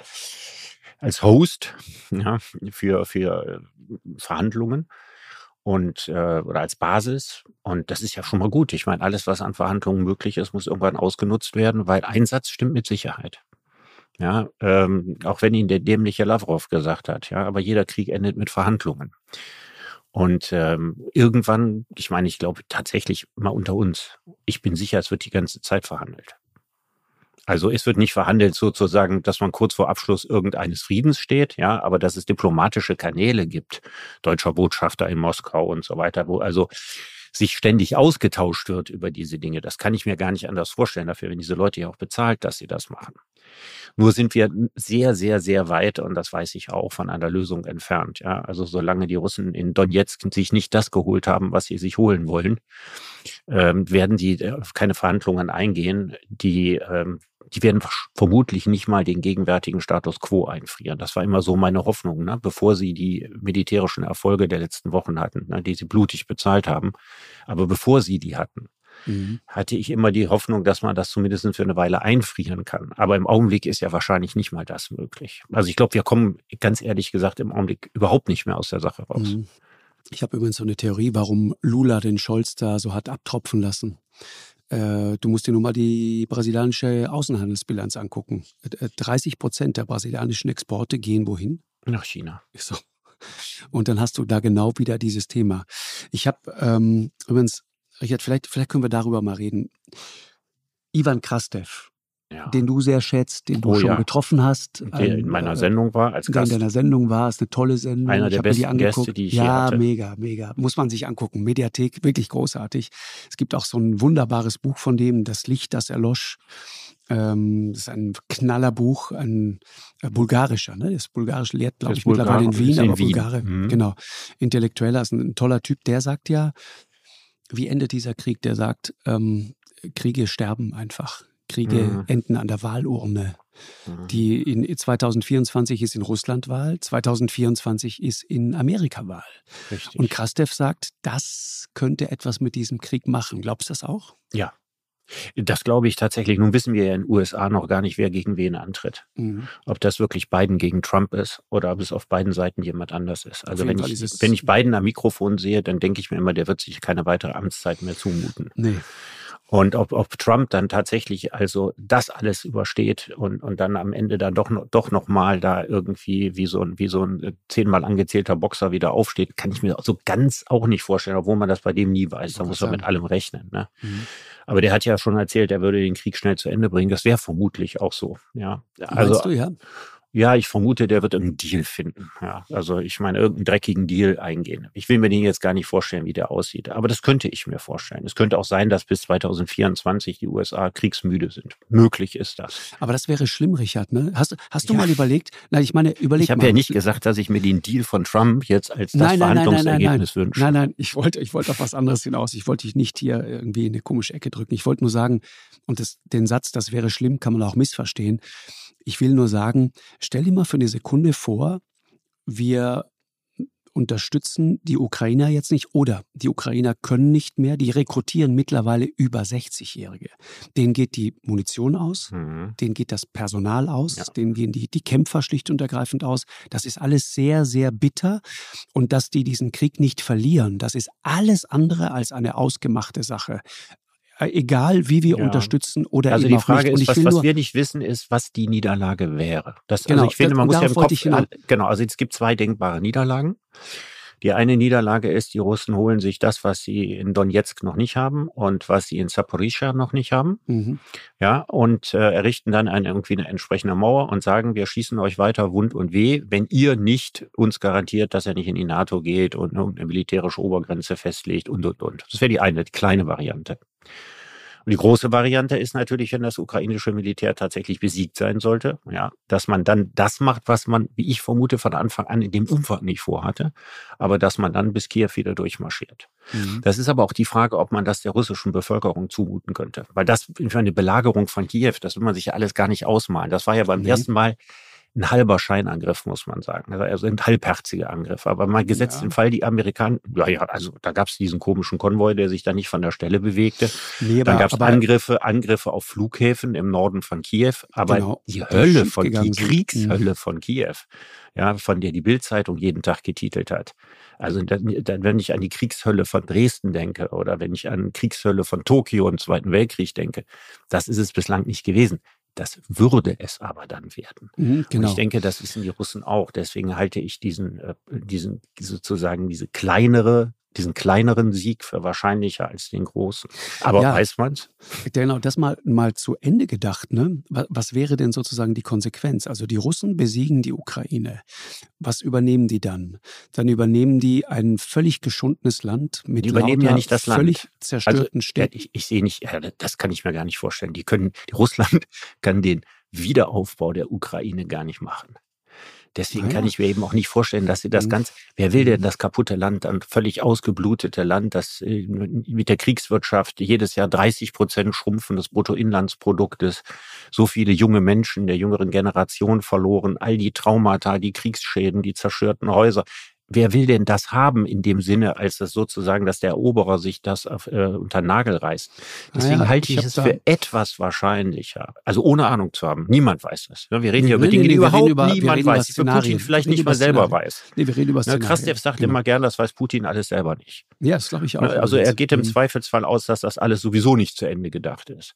als Host ja, für, für äh, Verhandlungen und äh, oder als Basis. Und das ist ja schon mal gut. Ich meine, alles, was an Verhandlungen möglich ist, muss irgendwann ausgenutzt werden, weil Einsatz stimmt mit Sicherheit. Ja, ähm, auch wenn ihn der dämliche Lavrov gesagt hat, ja, aber jeder Krieg endet mit Verhandlungen. Und ähm, irgendwann, ich meine, ich glaube tatsächlich mal unter uns, ich bin sicher, es wird die ganze Zeit verhandelt. Also es wird nicht verhandelt sozusagen, dass man kurz vor Abschluss irgendeines Friedens steht, ja, aber dass es diplomatische Kanäle gibt, deutscher Botschafter in Moskau und so weiter, wo also sich ständig ausgetauscht wird über diese Dinge. Das kann ich mir gar nicht anders vorstellen. Dafür werden diese Leute ja auch bezahlt, dass sie das machen. Nur sind wir sehr, sehr, sehr weit, und das weiß ich auch, von einer Lösung entfernt. Ja, also solange die Russen in Donetsk sich nicht das geholt haben, was sie sich holen wollen, ähm, werden sie äh, keine Verhandlungen eingehen, die ähm, die werden vermutlich nicht mal den gegenwärtigen Status quo einfrieren. Das war immer so meine Hoffnung, ne? bevor sie die militärischen Erfolge der letzten Wochen hatten, ne? die sie blutig bezahlt haben. Aber bevor sie die hatten, mhm. hatte ich immer die Hoffnung, dass man das zumindest für eine Weile einfrieren kann. Aber im Augenblick ist ja wahrscheinlich nicht mal das möglich. Also ich glaube, wir kommen ganz ehrlich gesagt im Augenblick überhaupt nicht mehr aus der Sache raus. Mhm. Ich habe übrigens so eine Theorie, warum Lula den Scholz da so hat abtropfen lassen. Äh, du musst dir nur mal die brasilianische Außenhandelsbilanz angucken. 30 äh, Prozent der brasilianischen Exporte gehen wohin? Nach China. So. Und dann hast du da genau wieder dieses Thema. Ich habe ähm, übrigens, Richard, vielleicht, vielleicht können wir darüber mal reden. Ivan Krastev, ja. den du sehr schätzt, den du oh, schon ja. getroffen hast. Der in meiner äh, Sendung war als Gast. Der in deiner Sendung war, ist eine tolle Sendung. Einer der besten die Gäste, die ich Ja, hatte. mega, mega. Muss man sich angucken. Mediathek, wirklich großartig. Es gibt auch so ein wunderbares Buch von dem, Das Licht, das erlosch. Ähm, das ist ein Knallerbuch, ein äh, bulgarischer, ne? Das bulgarisch lehrt, glaube ich, Bulgar mittlerweile in Wien, in aber Wien. Bulgare, mhm. genau. Intellektueller, ist ein, ein, toller Typ, der sagt ja, wie endet dieser Krieg? Der sagt, ähm, Kriege sterben einfach Kriege mhm. enden an der Wahlurne. Mhm. Die in 2024 ist in Russland Wahl, 2024 ist in Amerika Wahl. Richtig. Und Krastev sagt, das könnte etwas mit diesem Krieg machen. Glaubst du das auch? Ja, das glaube ich tatsächlich. Nun wissen wir ja in den USA noch gar nicht, wer gegen wen antritt. Mhm. Ob das wirklich Biden gegen Trump ist oder ob es auf beiden Seiten jemand anders ist. Also wenn ich, wenn ich Biden am Mikrofon sehe, dann denke ich mir immer, der wird sich keine weitere Amtszeit mehr zumuten. Nee. Und ob, ob Trump dann tatsächlich also das alles übersteht und, und dann am Ende dann doch, noch, doch noch mal da irgendwie wie so, ein, wie so ein äh, zehnmal angezählter Boxer wieder aufsteht, kann ich mir so ganz auch nicht vorstellen, obwohl man das bei dem nie weiß. Da muss man mit allem rechnen. Ne? Mhm. Aber der hat ja schon erzählt, er würde den Krieg schnell zu Ende bringen. Das wäre vermutlich auch so. Ja, also, Meinst du, ja? Ja, ich vermute, der wird einen Deal finden. Ja, also ich meine, irgendeinen dreckigen Deal eingehen. Ich will mir den jetzt gar nicht vorstellen, wie der aussieht. Aber das könnte ich mir vorstellen. Es könnte auch sein, dass bis 2024 die USA kriegsmüde sind. Möglich ist das. Aber das wäre schlimm, Richard. Ne? Hast, hast du ja. mal überlegt? Nein, ich meine, überleg Ich habe ja nicht gesagt, dass ich mir den Deal von Trump jetzt als das nein, nein, Verhandlungsergebnis nein, wünsche. Nein, nein, ich wollte, ich wollte auf was anderes hinaus. Ich wollte dich nicht hier irgendwie in eine komische Ecke drücken. Ich wollte nur sagen, und das, den Satz, das wäre schlimm, kann man auch missverstehen. Ich will nur sagen, stell dir mal für eine Sekunde vor, wir unterstützen die Ukrainer jetzt nicht oder die Ukrainer können nicht mehr, die rekrutieren mittlerweile über 60-Jährige. Denen geht die Munition aus, mhm. denen geht das Personal aus, ja. denen gehen die, die Kämpfer schlicht und ergreifend aus. Das ist alles sehr, sehr bitter und dass die diesen Krieg nicht verlieren, das ist alles andere als eine ausgemachte Sache. Äh, egal wie wir ja. unterstützen oder also die Frage ist, was, was wir nicht wissen, ist, was die Niederlage wäre. Das, also genau, also ich finde, man muss ja im Kopf, genau, also es gibt zwei denkbare Niederlagen. Die eine Niederlage ist, die Russen holen sich das, was sie in Donetsk noch nicht haben und was sie in Saporischschja noch nicht haben. Mhm. Ja, und äh, errichten dann eine, irgendwie eine entsprechende Mauer und sagen, wir schießen euch weiter wund und weh, wenn ihr nicht uns garantiert, dass er nicht in die NATO geht und eine militärische Obergrenze festlegt und, und, und. Das wäre die eine, die kleine Variante. Und die große Variante ist natürlich, wenn das ukrainische Militär tatsächlich besiegt sein sollte, ja, dass man dann das macht, was man, wie ich vermute, von Anfang an in dem Umfang nicht vorhatte, aber dass man dann bis Kiew wieder durchmarschiert. Mhm. Das ist aber auch die Frage, ob man das der russischen Bevölkerung zumuten könnte. Weil das, für eine Belagerung von Kiew, das will man sich ja alles gar nicht ausmalen. Das war ja beim mhm. ersten Mal ein halber Scheinangriff, muss man sagen. Also ein halbherziger Angriff. Aber mal gesetzt ja. den Fall, die Amerikaner, ja, ja, also da gab es diesen komischen Konvoi, der sich da nicht von der Stelle bewegte. Nee, Dann gab es Angriffe, Angriffe auf Flughäfen im Norden von Kiew. Aber genau, die Hölle von die Kriegshölle von Kiew, ja, von der die Bildzeitung jeden Tag getitelt hat. Also dann, wenn ich an die Kriegshölle von Dresden denke oder wenn ich an Kriegshölle von Tokio im Zweiten Weltkrieg denke, das ist es bislang nicht gewesen. Das würde es aber dann werden. Mhm, genau. Und ich genau. denke, das wissen die Russen auch. Deswegen halte ich diesen, äh, diesen sozusagen diese kleinere diesen kleineren Sieg für wahrscheinlicher als den großen. Aber ja, weiß man's? Genau, das mal, mal zu Ende gedacht. Ne? Was wäre denn sozusagen die Konsequenz? Also die Russen besiegen die Ukraine. Was übernehmen die dann? Dann übernehmen die ein völlig geschundenes Land mit die übernehmen ja nicht das Land. völlig zerstörten also, Städten. Ich, ich sehe nicht, das kann ich mir gar nicht vorstellen. Die können, Russland kann den Wiederaufbau der Ukraine gar nicht machen. Deswegen ah, kann ich mir eben auch nicht vorstellen, dass sie das mhm. ganz, wer will denn mhm. das kaputte Land, ein völlig ausgeblutete Land, das äh, mit der Kriegswirtschaft jedes Jahr 30 Prozent Schrumpfen des Bruttoinlandsproduktes, so viele junge Menschen der jüngeren Generation verloren, all die Traumata, die Kriegsschäden, die zerstörten Häuser wer will denn das haben in dem Sinne, als das sozusagen, dass der Eroberer sich das äh, unter Nagel reißt? Deswegen ja, halte ich, ich es für etwas wahrscheinlicher. Also ohne Ahnung zu haben. Niemand weiß das. Ne? Wir reden hier über Dinge, die überhaupt über, niemand weiß, die Putin vielleicht nicht mal selber weiß. Nee, wir reden über ne, Szenarien. Krastev sagt genau. immer gern, das weiß Putin alles selber nicht. Ja, das glaube ich auch. Ne, also er geht im mhm. Zweifelsfall aus, dass das alles sowieso nicht zu Ende gedacht ist.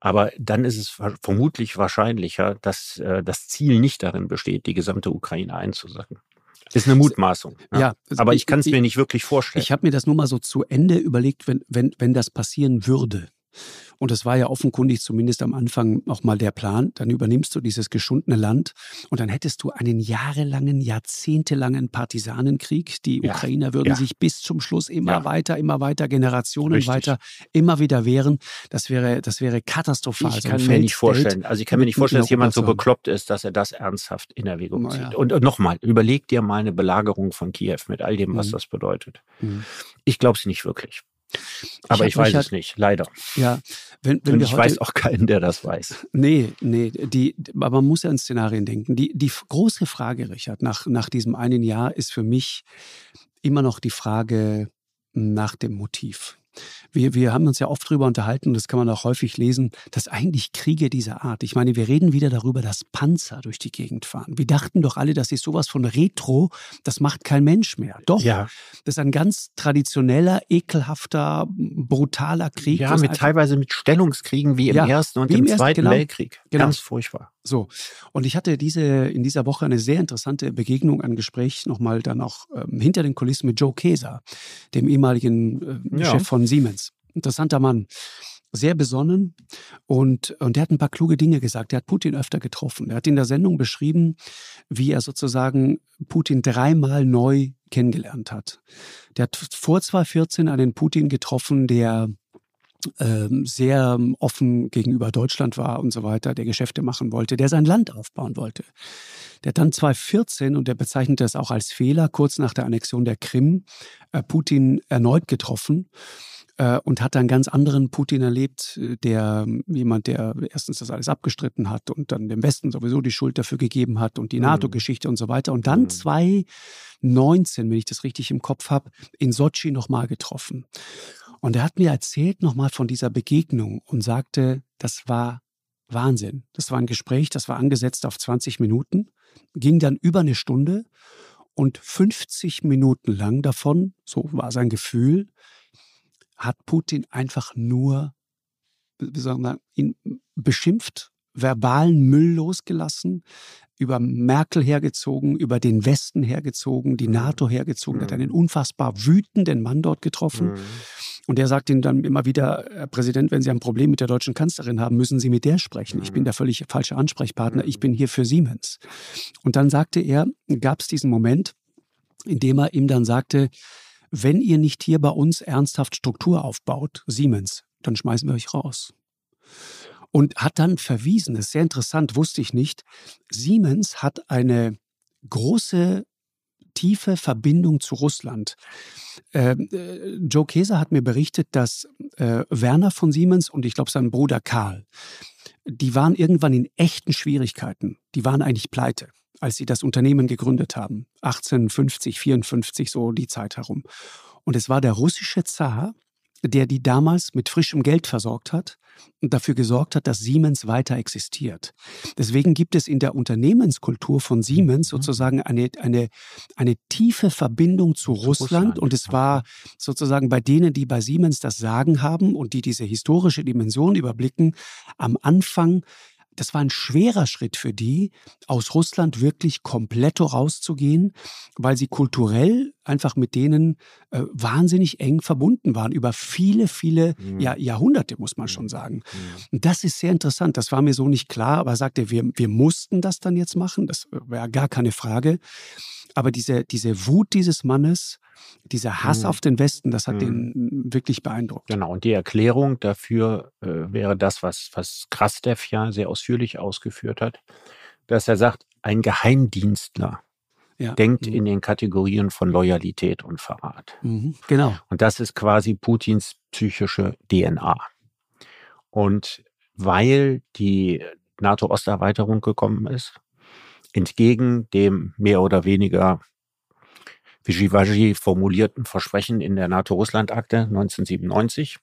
Aber dann ist es vermutlich wahrscheinlicher, dass äh, das Ziel nicht darin besteht, die gesamte Ukraine einzusacken. Ist eine Mutmaßung. Ja. ja aber ich, ich kann es mir nicht wirklich vorstellen. Ich habe mir das nur mal so zu Ende überlegt, wenn, wenn, wenn das passieren würde. Und das war ja offenkundig zumindest am Anfang auch mal der Plan. Dann übernimmst du dieses geschundene Land und dann hättest du einen jahrelangen, jahrzehntelangen Partisanenkrieg. Die ja, Ukrainer würden ja. sich bis zum Schluss immer ja. weiter, immer weiter, Generationen Richtig. weiter, immer wieder wehren. Das wäre, das wäre katastrophal. Ich kann so mir nicht vorstellen, also ich kann mir nicht vorstellen, dass jemand so bekloppt ist, dass er das ernsthaft in Erwägung zieht. Und, und nochmal, überleg dir mal eine Belagerung von Kiew mit all dem, was mhm. das bedeutet. Mhm. Ich glaube es nicht wirklich. Aber ich, ich weiß es nicht, leider. Ja, wenn, wenn Und ich heute, weiß auch keinen, der das weiß. Nee, nee, die, aber man muss ja an Szenarien denken. Die, die große Frage, Richard, nach, nach diesem einen Jahr ist für mich immer noch die Frage nach dem Motiv. Wir, wir haben uns ja oft darüber unterhalten, und das kann man auch häufig lesen, dass eigentlich Kriege dieser Art, ich meine, wir reden wieder darüber, dass Panzer durch die Gegend fahren. Wir dachten doch alle, das ist sowas von Retro, das macht kein Mensch mehr. Doch, ja. das ist ein ganz traditioneller, ekelhafter, brutaler Krieg. Ja, mit teilweise mit Stellungskriegen wie im ja, Ersten und im, im Zweiten genau, Weltkrieg. Genau. Ganz furchtbar. So, und ich hatte diese in dieser Woche eine sehr interessante Begegnung, ein Gespräch nochmal dann auch ähm, hinter den Kulissen mit Joe Keser, dem ehemaligen äh, ja. Chef von Siemens. Interessanter Mann. Sehr besonnen und, und der hat ein paar kluge Dinge gesagt. Der hat Putin öfter getroffen. Er hat in der Sendung beschrieben, wie er sozusagen Putin dreimal neu kennengelernt hat. Der hat vor 2014 einen Putin getroffen, der sehr offen gegenüber Deutschland war und so weiter, der Geschäfte machen wollte, der sein Land aufbauen wollte. Der hat dann 2014, und der bezeichnet das auch als Fehler, kurz nach der Annexion der Krim, äh, Putin erneut getroffen äh, und hat einen ganz anderen Putin erlebt, der jemand, der erstens das alles abgestritten hat und dann dem Westen sowieso die Schuld dafür gegeben hat und die mhm. NATO-Geschichte und so weiter. Und dann mhm. 2019, wenn ich das richtig im Kopf habe, in Sochi nochmal getroffen. Und er hat mir erzählt nochmal von dieser Begegnung und sagte, das war Wahnsinn. Das war ein Gespräch, das war angesetzt auf 20 Minuten, ging dann über eine Stunde und 50 Minuten lang davon, so war sein Gefühl, hat Putin einfach nur, wie sagen, ihn beschimpft, verbalen Müll losgelassen, über Merkel hergezogen, über den Westen hergezogen, die mhm. NATO hergezogen, mhm. hat einen unfassbar wütenden Mann dort getroffen. Mhm. Und der sagt ihnen dann immer wieder, Herr Präsident, wenn Sie ein Problem mit der deutschen Kanzlerin haben, müssen Sie mit der sprechen. Ich bin mhm. der völlig falsche Ansprechpartner. Ich mhm. bin hier für Siemens. Und dann sagte er, gab es diesen Moment, in dem er ihm dann sagte, wenn ihr nicht hier bei uns ernsthaft Struktur aufbaut, Siemens, dann schmeißen wir euch raus und hat dann verwiesen, das ist sehr interessant, wusste ich nicht, Siemens hat eine große tiefe Verbindung zu Russland. Ähm, äh, Joe Keser hat mir berichtet, dass äh, Werner von Siemens und ich glaube sein Bruder Karl, die waren irgendwann in echten Schwierigkeiten. Die waren eigentlich pleite, als sie das Unternehmen gegründet haben. 1850, 54, so die Zeit herum. Und es war der russische Zar, der die damals mit frischem Geld versorgt hat und dafür gesorgt hat, dass Siemens weiter existiert. Deswegen gibt es in der Unternehmenskultur von Siemens mhm. sozusagen eine, eine, eine tiefe Verbindung zu. Russland. Und es war sozusagen bei denen, die bei Siemens das Sagen haben und die diese historische Dimension überblicken, am Anfang das war ein schwerer Schritt für die, aus Russland wirklich komplett rauszugehen, weil sie kulturell einfach mit denen äh, wahnsinnig eng verbunden waren, über viele, viele mhm. ja, Jahrhunderte, muss man schon mhm. sagen. Mhm. Und das ist sehr interessant, das war mir so nicht klar, aber er sagte, wir, wir mussten das dann jetzt machen, das wäre gar keine Frage. Aber diese, diese Wut dieses Mannes, dieser Hass mhm. auf den Westen, das hat mhm. den wirklich beeindruckt. Genau, und die Erklärung dafür äh, wäre das, was, was Krastev ja sehr ausführlich ausgeführt hat, dass er sagt, ein Geheimdienstler ja. denkt mhm. in den Kategorien von Loyalität und Verrat. Mhm. Genau. Und das ist quasi Putins psychische DNA. Und weil die NATO-Osterweiterung gekommen ist, entgegen dem mehr oder weniger Vigivaji formulierten Versprechen in der NATO-Russland-Akte 1997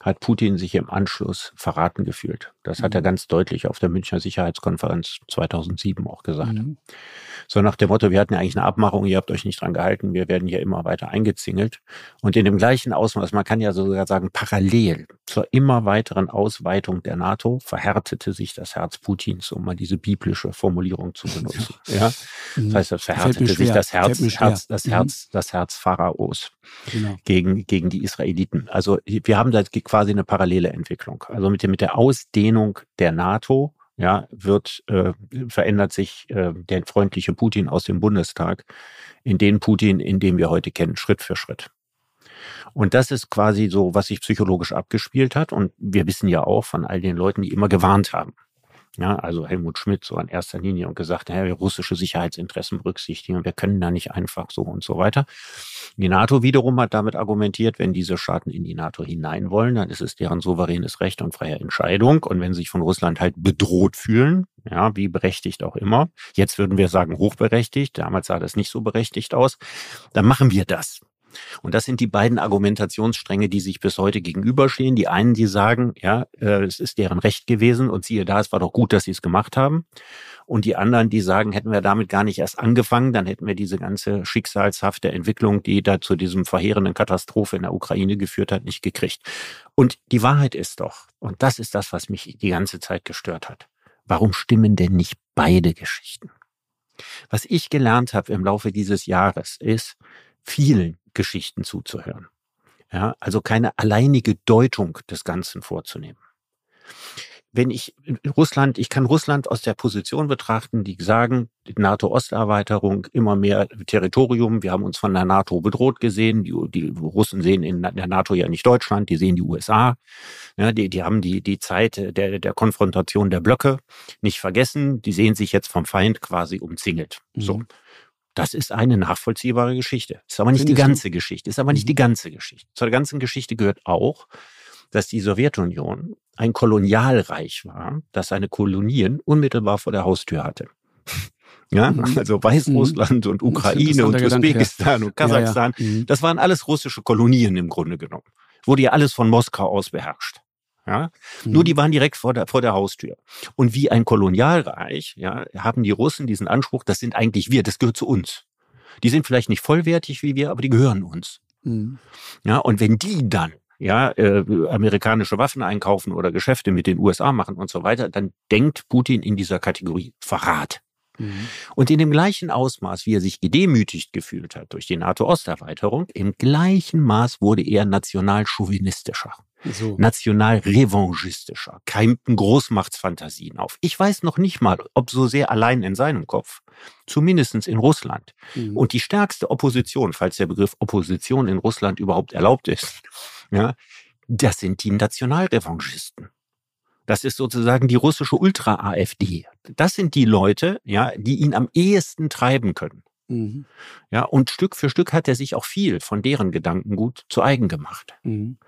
hat Putin sich im Anschluss verraten gefühlt. Das hat er mhm. ganz deutlich auf der Münchner Sicherheitskonferenz 2007 auch gesagt. Mhm. So nach dem Motto, wir hatten ja eigentlich eine Abmachung, ihr habt euch nicht dran gehalten, wir werden hier immer weiter eingezingelt. Und in dem gleichen Ausmaß, man kann ja sogar sagen, parallel zur immer weiteren Ausweitung der NATO verhärtete sich das Herz Putins, um mal diese biblische Formulierung zu benutzen. Ja. Das heißt, es verhärtete sich das Herz, Herz, das Herz, mhm. das Herz Pharaos genau. gegen, gegen die Israeliten. Also wir haben da quasi eine parallele Entwicklung. Also mit, der, mit der Ausdehnung der NATO ja, wird, äh, verändert sich äh, der freundliche Putin aus dem Bundestag in den Putin, in den wir heute kennen, Schritt für Schritt. Und das ist quasi so, was sich psychologisch abgespielt hat. Und wir wissen ja auch von all den Leuten, die immer gewarnt haben. Ja, also Helmut Schmidt so in erster Linie und gesagt, ja, wir russische Sicherheitsinteressen berücksichtigen und wir können da nicht einfach so und so weiter. Die NATO wiederum hat damit argumentiert, wenn diese Staaten in die NATO hinein wollen, dann ist es deren souveränes Recht und freie Entscheidung. Und wenn sie sich von Russland halt bedroht fühlen, ja, wie berechtigt auch immer, jetzt würden wir sagen hochberechtigt, damals sah das nicht so berechtigt aus, dann machen wir das. Und das sind die beiden Argumentationsstränge, die sich bis heute gegenüberstehen. Die einen, die sagen, ja, äh, es ist deren Recht gewesen und siehe da, es war doch gut, dass sie es gemacht haben. Und die anderen, die sagen, hätten wir damit gar nicht erst angefangen, dann hätten wir diese ganze schicksalshafte Entwicklung, die da zu diesem verheerenden Katastrophe in der Ukraine geführt hat, nicht gekriegt. Und die Wahrheit ist doch, und das ist das, was mich die ganze Zeit gestört hat. Warum stimmen denn nicht beide Geschichten? Was ich gelernt habe im Laufe dieses Jahres ist, vielen Geschichten zuzuhören. Ja, also keine alleinige Deutung des Ganzen vorzunehmen. Wenn ich Russland, ich kann Russland aus der Position betrachten, die sagen, NATO-Osterweiterung, immer mehr Territorium, wir haben uns von der NATO bedroht gesehen, die, die Russen sehen in der NATO ja nicht Deutschland, die sehen die USA, ja, die, die haben die, die Zeit der, der Konfrontation der Blöcke nicht vergessen, die sehen sich jetzt vom Feind quasi umzingelt. Mhm. Das ist eine nachvollziehbare Geschichte. Ist aber nicht Findest die ganze du? Geschichte. Ist aber nicht mhm. die ganze Geschichte. Zur ganzen Geschichte gehört auch, dass die Sowjetunion ein Kolonialreich war, das seine Kolonien unmittelbar vor der Haustür hatte. Ja, mhm. also Weißrussland mhm. und Ukraine und Usbekistan ja. und Kasachstan, ja, ja. Mhm. das waren alles russische Kolonien im Grunde genommen. Wurde ja alles von Moskau aus beherrscht. Ja? Mhm. Nur die waren direkt vor der, vor der Haustür. Und wie ein Kolonialreich, ja, haben die Russen diesen Anspruch, das sind eigentlich wir, das gehört zu uns. Die sind vielleicht nicht vollwertig wie wir, aber die gehören uns. Mhm. Ja, und wenn die dann ja, äh, amerikanische Waffen einkaufen oder Geschäfte mit den USA machen und so weiter, dann denkt Putin in dieser Kategorie Verrat. Mhm. Und in dem gleichen Ausmaß, wie er sich gedemütigt gefühlt hat durch die NATO-Osterweiterung, im gleichen Maß wurde er national-chauvinistischer so. national-revanchistischer, keimten Großmachtsfantasien auf. Ich weiß noch nicht mal, ob so sehr allein in seinem Kopf, zumindestens in Russland. Mhm. Und die stärkste Opposition, falls der Begriff Opposition in Russland überhaupt erlaubt ist, ja, das sind die Nationalrevanchisten. Das ist sozusagen die russische Ultra-AfD. Das sind die Leute, ja, die ihn am ehesten treiben können. Mhm. Ja, und Stück für Stück hat er sich auch viel von deren Gedankengut zu eigen gemacht. Mhm.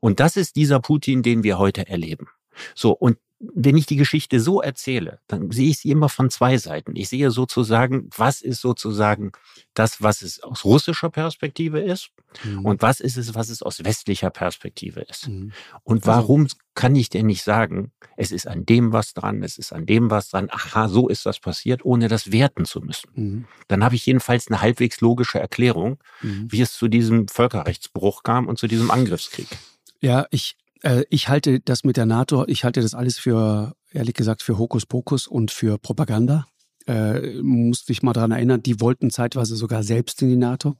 Und das ist dieser Putin, den wir heute erleben. So, und wenn ich die Geschichte so erzähle, dann sehe ich sie immer von zwei Seiten. Ich sehe sozusagen, was ist sozusagen das, was es aus russischer Perspektive ist mhm. und was ist es, was es aus westlicher Perspektive ist. Mhm. Und also warum kann ich denn nicht sagen, es ist an dem was dran, es ist an dem was dran, aha, so ist das passiert, ohne das werten zu müssen. Mhm. Dann habe ich jedenfalls eine halbwegs logische Erklärung, mhm. wie es zu diesem Völkerrechtsbruch kam und zu diesem Angriffskrieg. Ja, ich äh, ich halte das mit der NATO, ich halte das alles für, ehrlich gesagt, für Hokuspokus und für Propaganda. Äh, musst dich mal daran erinnern, die wollten zeitweise sogar selbst in die NATO.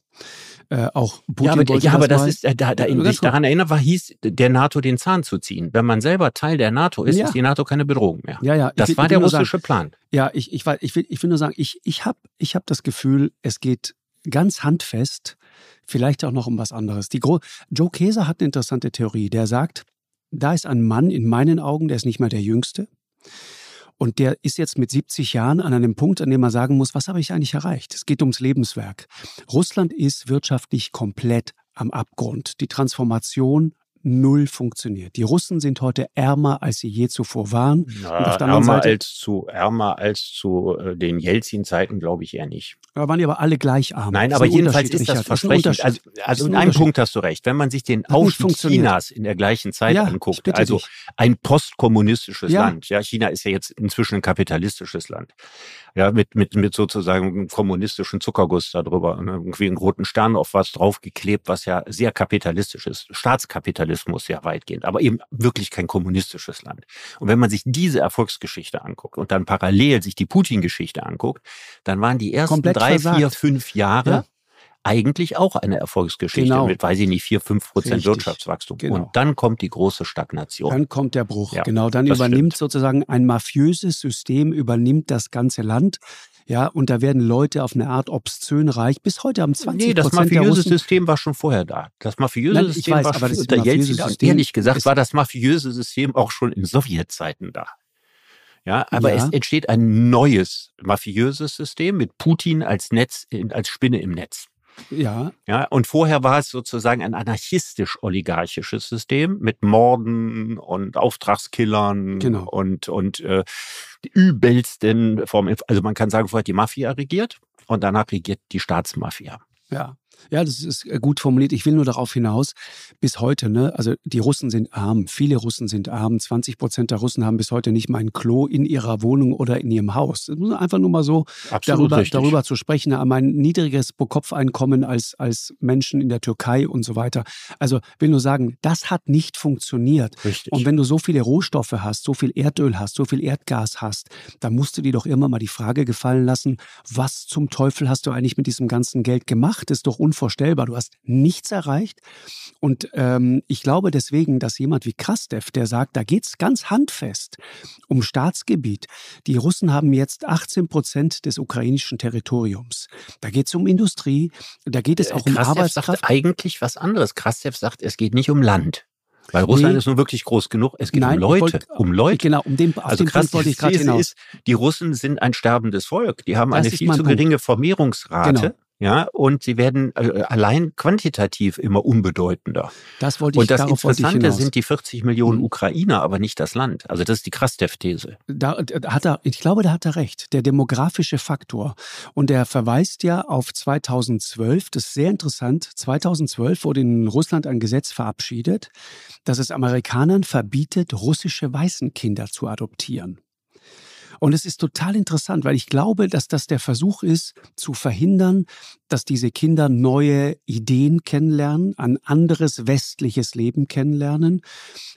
Äh, auch Putin ja, aber, ja, aber das, ist, äh, da, da in sich daran erinnern war, hieß der NATO den Zahn zu ziehen. Wenn man selber Teil der NATO ist, ja. ist die NATO keine Bedrohung mehr. Ja, ja. Das will, war der russische sagen, Plan. Ja, ich, ich, ich, will, ich will nur sagen, ich, ich habe ich hab das Gefühl, es geht ganz handfest vielleicht auch noch um was anderes. Die Gro Joe Keser hat eine interessante Theorie. Der sagt, da ist ein Mann in meinen Augen, der ist nicht mehr der Jüngste. Und der ist jetzt mit 70 Jahren an einem Punkt, an dem man sagen muss, was habe ich eigentlich erreicht? Es geht ums Lebenswerk. Russland ist wirtschaftlich komplett am Abgrund. Die Transformation null funktioniert. Die Russen sind heute ärmer, als sie je zuvor waren. Ja, ärmer, Seite, als zu, ärmer als zu äh, den Jelzin-Zeiten glaube ich eher nicht. Da waren die aber alle gleich arm. Nein, aber jedenfalls ist das Versprechen. Also, also in einem Punkt hast du recht. Wenn man sich den Aufstieg Chinas in der gleichen Zeit ja, anguckt, also dich. ein postkommunistisches ja. Land, ja, China ist ja jetzt inzwischen ein kapitalistisches Land, ja, mit, mit, mit sozusagen einem kommunistischen Zuckerguss darüber, ne? irgendwie einen roten Stern auf was draufgeklebt, was ja sehr kapitalistisch ist. Staatskapitalismus ja weitgehend, aber eben wirklich kein kommunistisches Land. Und wenn man sich diese Erfolgsgeschichte anguckt und dann parallel sich die Putin-Geschichte anguckt, dann waren die ersten Komplett drei, versagt. vier, fünf Jahre ja. Eigentlich auch eine Erfolgsgeschichte genau. mit, weiß ich nicht, vier, fünf Prozent Wirtschaftswachstum. Genau. Und dann kommt die große Stagnation. Dann kommt der Bruch. Ja, genau, dann übernimmt stimmt. sozusagen ein mafiöses System, übernimmt das ganze Land. Ja, und da werden Leute auf eine Art obszön reich. Bis heute haben 20 Nee, das mafiöse System war schon vorher da. Das mafiöse Nein, System weiß, war schon unter Jelzin. Ehrlich gesagt war das mafiöse System auch schon in Sowjetzeiten da. Ja, aber ja. es entsteht ein neues mafiöses System mit Putin als Netz, als Spinne im Netz. Ja. Ja, und vorher war es sozusagen ein anarchistisch-oligarchisches System mit Morden und Auftragskillern genau. und, und äh, die übelsten Formen. Also man kann sagen, vorher hat die Mafia regiert und danach regiert die Staatsmafia. Ja. Ja, das ist äh, gut formuliert. Ich will nur darauf hinaus, bis heute, ne, also die Russen sind arm, viele Russen sind arm, 20 Prozent der Russen haben bis heute nicht mal ein Klo in ihrer Wohnung oder in ihrem Haus. Einfach nur mal so darüber, darüber zu sprechen, haben ein niedrigeres Pro-Kopf-Einkommen als, als Menschen in der Türkei und so weiter. Also will nur sagen, das hat nicht funktioniert. Richtig. Und wenn du so viele Rohstoffe hast, so viel Erdöl hast, so viel Erdgas hast, dann musst du dir doch immer mal die Frage gefallen lassen, was zum Teufel hast du eigentlich mit diesem ganzen Geld gemacht? Das ist doch unvorstellbar. Du hast nichts erreicht. Und ähm, ich glaube deswegen, dass jemand wie Krastev, der sagt, da geht es ganz handfest um Staatsgebiet. Die Russen haben jetzt 18 Prozent des ukrainischen Territoriums. Da geht es um Industrie, da geht es äh, auch um Krastev Arbeitskraft. sagt eigentlich was anderes. Krastev sagt, es geht nicht um Land. Weil Russland nee. ist nun wirklich groß genug. Es geht Nein, um Leute. Wollt, um Leute. Genau, um den, also den krass, wollte ich gerade hinaus. Ist, die Russen sind ein sterbendes Volk. Die haben das eine viel zu Punkt. geringe Vermehrungsrate. Genau. Ja, und sie werden äh, allein quantitativ immer unbedeutender. Das wollte ich Und das Interessante sind die 40 Millionen mhm. Ukrainer, aber nicht das Land. Also das ist die Krastev-These. Da, da hat er, ich glaube, da hat er recht. Der demografische Faktor. Und er verweist ja auf 2012. Das ist sehr interessant. 2012 wurde in Russland ein Gesetz verabschiedet, das es Amerikanern verbietet, russische Waisenkinder zu adoptieren. Und es ist total interessant, weil ich glaube, dass das der Versuch ist, zu verhindern, dass diese Kinder neue Ideen kennenlernen, ein anderes westliches Leben kennenlernen.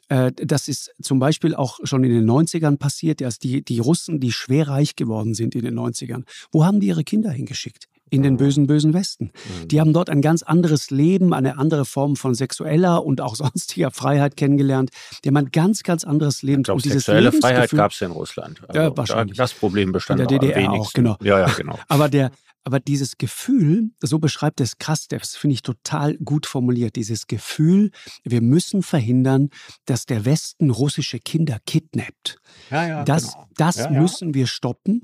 Äh, das ist zum Beispiel auch schon in den 90ern passiert, dass die, die Russen, die schwer reich geworden sind in den 90ern, wo haben die ihre Kinder hingeschickt? In den bösen, bösen Westen. Mhm. Die haben dort ein ganz anderes Leben, eine andere Form von sexueller und auch sonstiger Freiheit kennengelernt. Die haben ein ganz, ganz anderes Leben. Ich glaube, sexuelle Freiheit gab es ja in Russland. Also ja, wahrscheinlich. Das Problem bestand in der DDR auch, genau. Ja, ja, genau. Aber der, aber dieses Gefühl, so beschreibt es Krastevs, finde ich total gut formuliert. Dieses Gefühl, wir müssen verhindern, dass der Westen russische Kinder kidnappt. Ja, ja, das genau. das ja, müssen wir stoppen.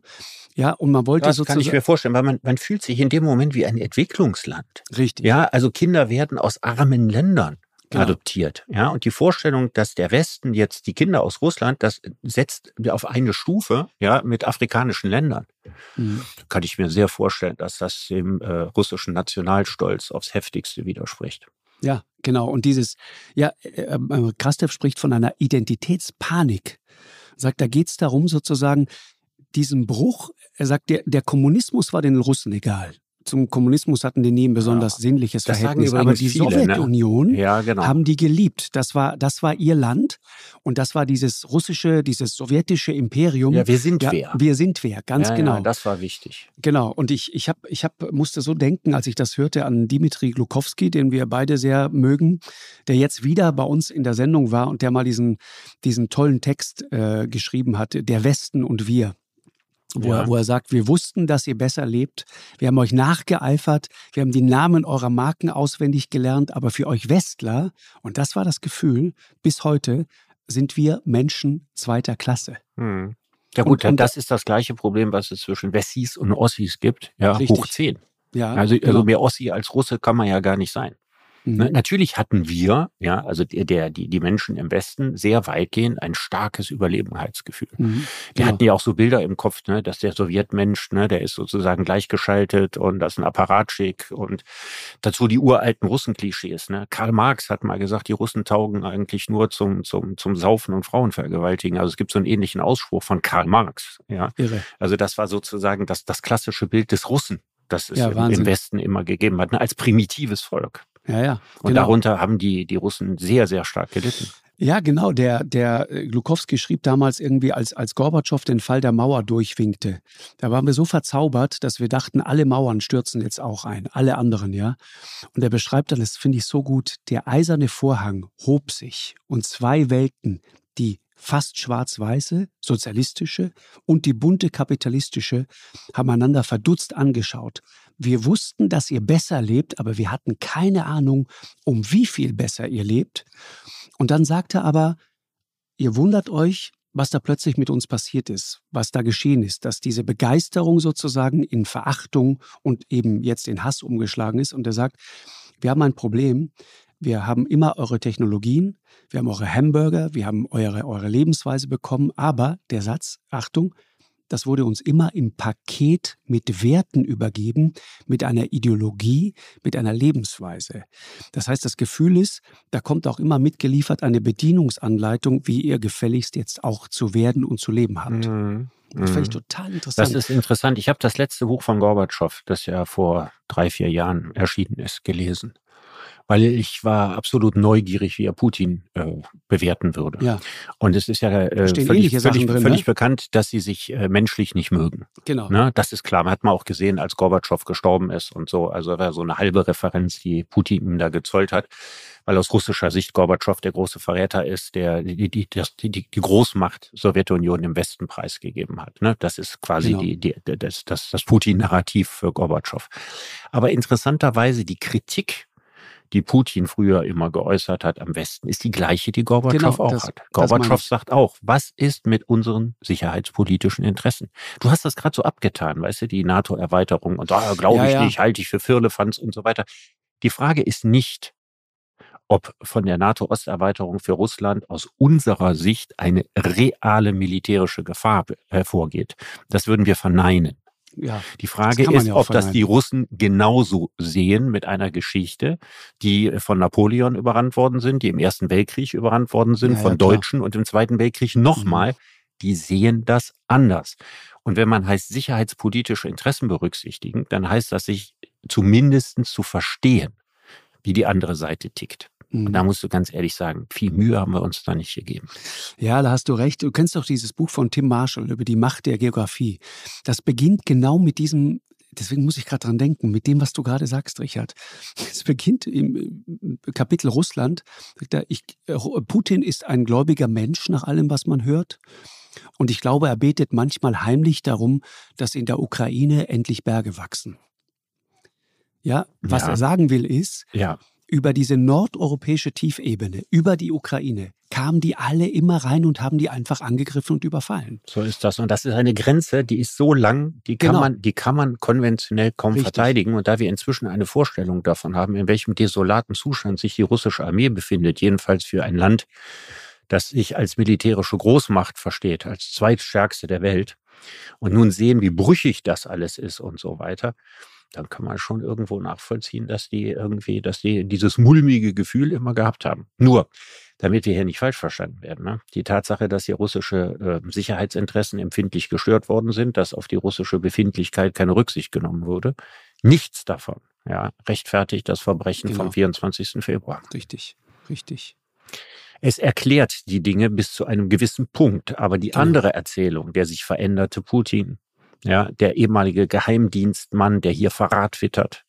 Ja, und man wollte das sozusagen. Das kann ich mir vorstellen, weil man, man fühlt sich in dem Moment wie ein Entwicklungsland. Richtig. Ja, also Kinder werden aus armen Ländern genau. adoptiert. Ja, und die Vorstellung, dass der Westen jetzt die Kinder aus Russland, das setzt auf eine Stufe, ja, mit afrikanischen Ländern. Mhm. Kann ich mir sehr vorstellen, dass das dem äh, russischen Nationalstolz aufs heftigste widerspricht. Ja, genau. Und dieses, ja, äh, äh, Krastev spricht von einer Identitätspanik. Sagt, da geht es darum, sozusagen, diesen Bruch, er sagt, der, der Kommunismus war den Russen egal zum Kommunismus hatten die nie ein besonders ja, sinnliches Verhältnis. Aber die viele, ne? Sowjetunion ne? ja, genau. haben die geliebt. Das war, das war ihr Land und das war dieses russische, dieses sowjetische Imperium. Ja, wir sind ja, wer. Wir sind wer, ganz ja, genau. Das war wichtig. Genau. Und ich, ich, hab, ich hab, musste so denken, als ich das hörte, an Dimitri Glukowski, den wir beide sehr mögen, der jetzt wieder bei uns in der Sendung war und der mal diesen, diesen tollen Text äh, geschrieben hat, Der Westen und wir wo, ja. er, wo er sagt, wir wussten, dass ihr besser lebt, wir haben euch nachgeeifert, wir haben die Namen eurer Marken auswendig gelernt, aber für euch Westler, und das war das Gefühl, bis heute sind wir Menschen zweiter Klasse. Hm. Ja gut, und, und, das ist das gleiche Problem, was es zwischen Wessis und Ossis gibt, ja, richtig. hoch 10. Ja, also, also genau. mehr Ossi als Russe kann man ja gar nicht sein. Mhm. Natürlich hatten wir, ja, also der, der, die, die Menschen im Westen sehr weitgehend ein starkes Überlebenheitsgefühl. Mhm. Wir hatten ja auch so Bilder im Kopf, ne, dass der Sowjetmensch, ne, der ist sozusagen gleichgeschaltet und das ist ein Apparatschick und dazu die uralten Russenklischees. Ne. Karl Marx hat mal gesagt, die Russen taugen eigentlich nur zum, zum, zum Saufen und Frauenvergewaltigen. Also es gibt so einen ähnlichen Ausspruch von Karl Marx. Ja. Irre. Also das war sozusagen das, das klassische Bild des Russen das es ja, im, im, Westen immer gegeben hat, ne, als primitives Volk. Ja, ja. Und genau. darunter haben die, die Russen sehr, sehr stark gelitten. Ja, genau. Der, der äh, Glukowski schrieb damals irgendwie, als, als Gorbatschow den Fall der Mauer durchwinkte. Da waren wir so verzaubert, dass wir dachten, alle Mauern stürzen jetzt auch ein, alle anderen, ja. Und er beschreibt dann, das finde ich so gut, der eiserne Vorhang hob sich und zwei Welten, die fast schwarz-weiße, sozialistische und die bunte kapitalistische, haben einander verdutzt angeschaut. Wir wussten, dass ihr besser lebt, aber wir hatten keine Ahnung, um wie viel besser ihr lebt. Und dann sagte er aber, ihr wundert euch, was da plötzlich mit uns passiert ist, was da geschehen ist, dass diese Begeisterung sozusagen in Verachtung und eben jetzt in Hass umgeschlagen ist. Und er sagt, wir haben ein Problem. Wir haben immer eure Technologien, wir haben eure Hamburger, wir haben eure, eure Lebensweise bekommen, aber der Satz, Achtung, das wurde uns immer im Paket mit Werten übergeben, mit einer Ideologie, mit einer Lebensweise. Das heißt, das Gefühl ist, da kommt auch immer mitgeliefert eine Bedienungsanleitung, wie ihr gefälligst jetzt auch zu werden und zu leben habt. Mhm. Das fand ich mhm. total interessant. Das ist interessant. Ich habe das letzte Buch von Gorbatschow, das ja vor drei, vier Jahren erschienen ist, gelesen weil ich war absolut neugierig, wie er Putin äh, bewerten würde. Ja. Und es ist ja äh, völlig, völlig, drin, völlig ne? bekannt, dass sie sich äh, menschlich nicht mögen. Genau. Ne? Das ist klar. Man hat mal auch gesehen, als Gorbatschow gestorben ist und so. Also war so eine halbe Referenz, die Putin ihm da gezollt hat weil aus russischer Sicht Gorbatschow der große Verräter ist, der die, die, die, die Großmacht Sowjetunion im Westen preisgegeben hat. Ne? Das ist quasi genau. die, die, das, das, das Putin-Narrativ für Gorbatschow. Aber interessanterweise die Kritik die Putin früher immer geäußert hat am Westen, ist die gleiche, die Gorbatschow genau, auch das, hat. Gorbatschow sagt auch, was ist mit unseren sicherheitspolitischen Interessen? Du hast das gerade so abgetan, weißt du, die NATO-Erweiterung und da glaube ja, ich ja. nicht, halte ich für Firlefanz und so weiter. Die Frage ist nicht, ob von der NATO-Osterweiterung für Russland aus unserer Sicht eine reale militärische Gefahr hervorgeht. Das würden wir verneinen. Ja, die Frage ist, ja ob das die Russen genauso sehen mit einer Geschichte, die von Napoleon überrannt worden sind, die im Ersten Weltkrieg überrannt worden sind, ja, von Deutschen und im Zweiten Weltkrieg nochmal. Mhm. Die sehen das anders. Und wenn man heißt sicherheitspolitische Interessen berücksichtigen, dann heißt das sich zumindest zu verstehen, wie die andere Seite tickt. Und da mhm. musst du ganz ehrlich sagen, viel Mühe haben wir uns da nicht gegeben. Ja, da hast du recht. Du kennst doch dieses Buch von Tim Marshall über die Macht der Geografie. Das beginnt genau mit diesem deswegen muss ich gerade dran denken, mit dem, was du gerade sagst, Richard. Es beginnt im Kapitel Russland. Ich, Putin ist ein gläubiger Mensch nach allem, was man hört. Und ich glaube, er betet manchmal heimlich darum, dass in der Ukraine endlich Berge wachsen. Ja, was ja. er sagen will ist, ja über diese nordeuropäische Tiefebene, über die Ukraine, kamen die alle immer rein und haben die einfach angegriffen und überfallen. So ist das. Und das ist eine Grenze, die ist so lang, die kann, genau. man, die kann man konventionell kaum Richtig. verteidigen. Und da wir inzwischen eine Vorstellung davon haben, in welchem desolaten Zustand sich die russische Armee befindet, jedenfalls für ein Land, das sich als militärische Großmacht versteht, als zweitstärkste der Welt, und nun sehen, wie brüchig das alles ist und so weiter, dann kann man schon irgendwo nachvollziehen, dass die irgendwie, dass die dieses mulmige Gefühl immer gehabt haben. Nur, damit wir hier nicht falsch verstanden werden. Ne? Die Tatsache, dass hier russische äh, Sicherheitsinteressen empfindlich gestört worden sind, dass auf die russische Befindlichkeit keine Rücksicht genommen wurde, nichts davon ja, rechtfertigt das Verbrechen genau. vom 24. Februar. Richtig, richtig. Es erklärt die Dinge bis zu einem gewissen Punkt, aber die genau. andere Erzählung, der sich veränderte Putin, ja, der ehemalige Geheimdienstmann, der hier Verrat wittert.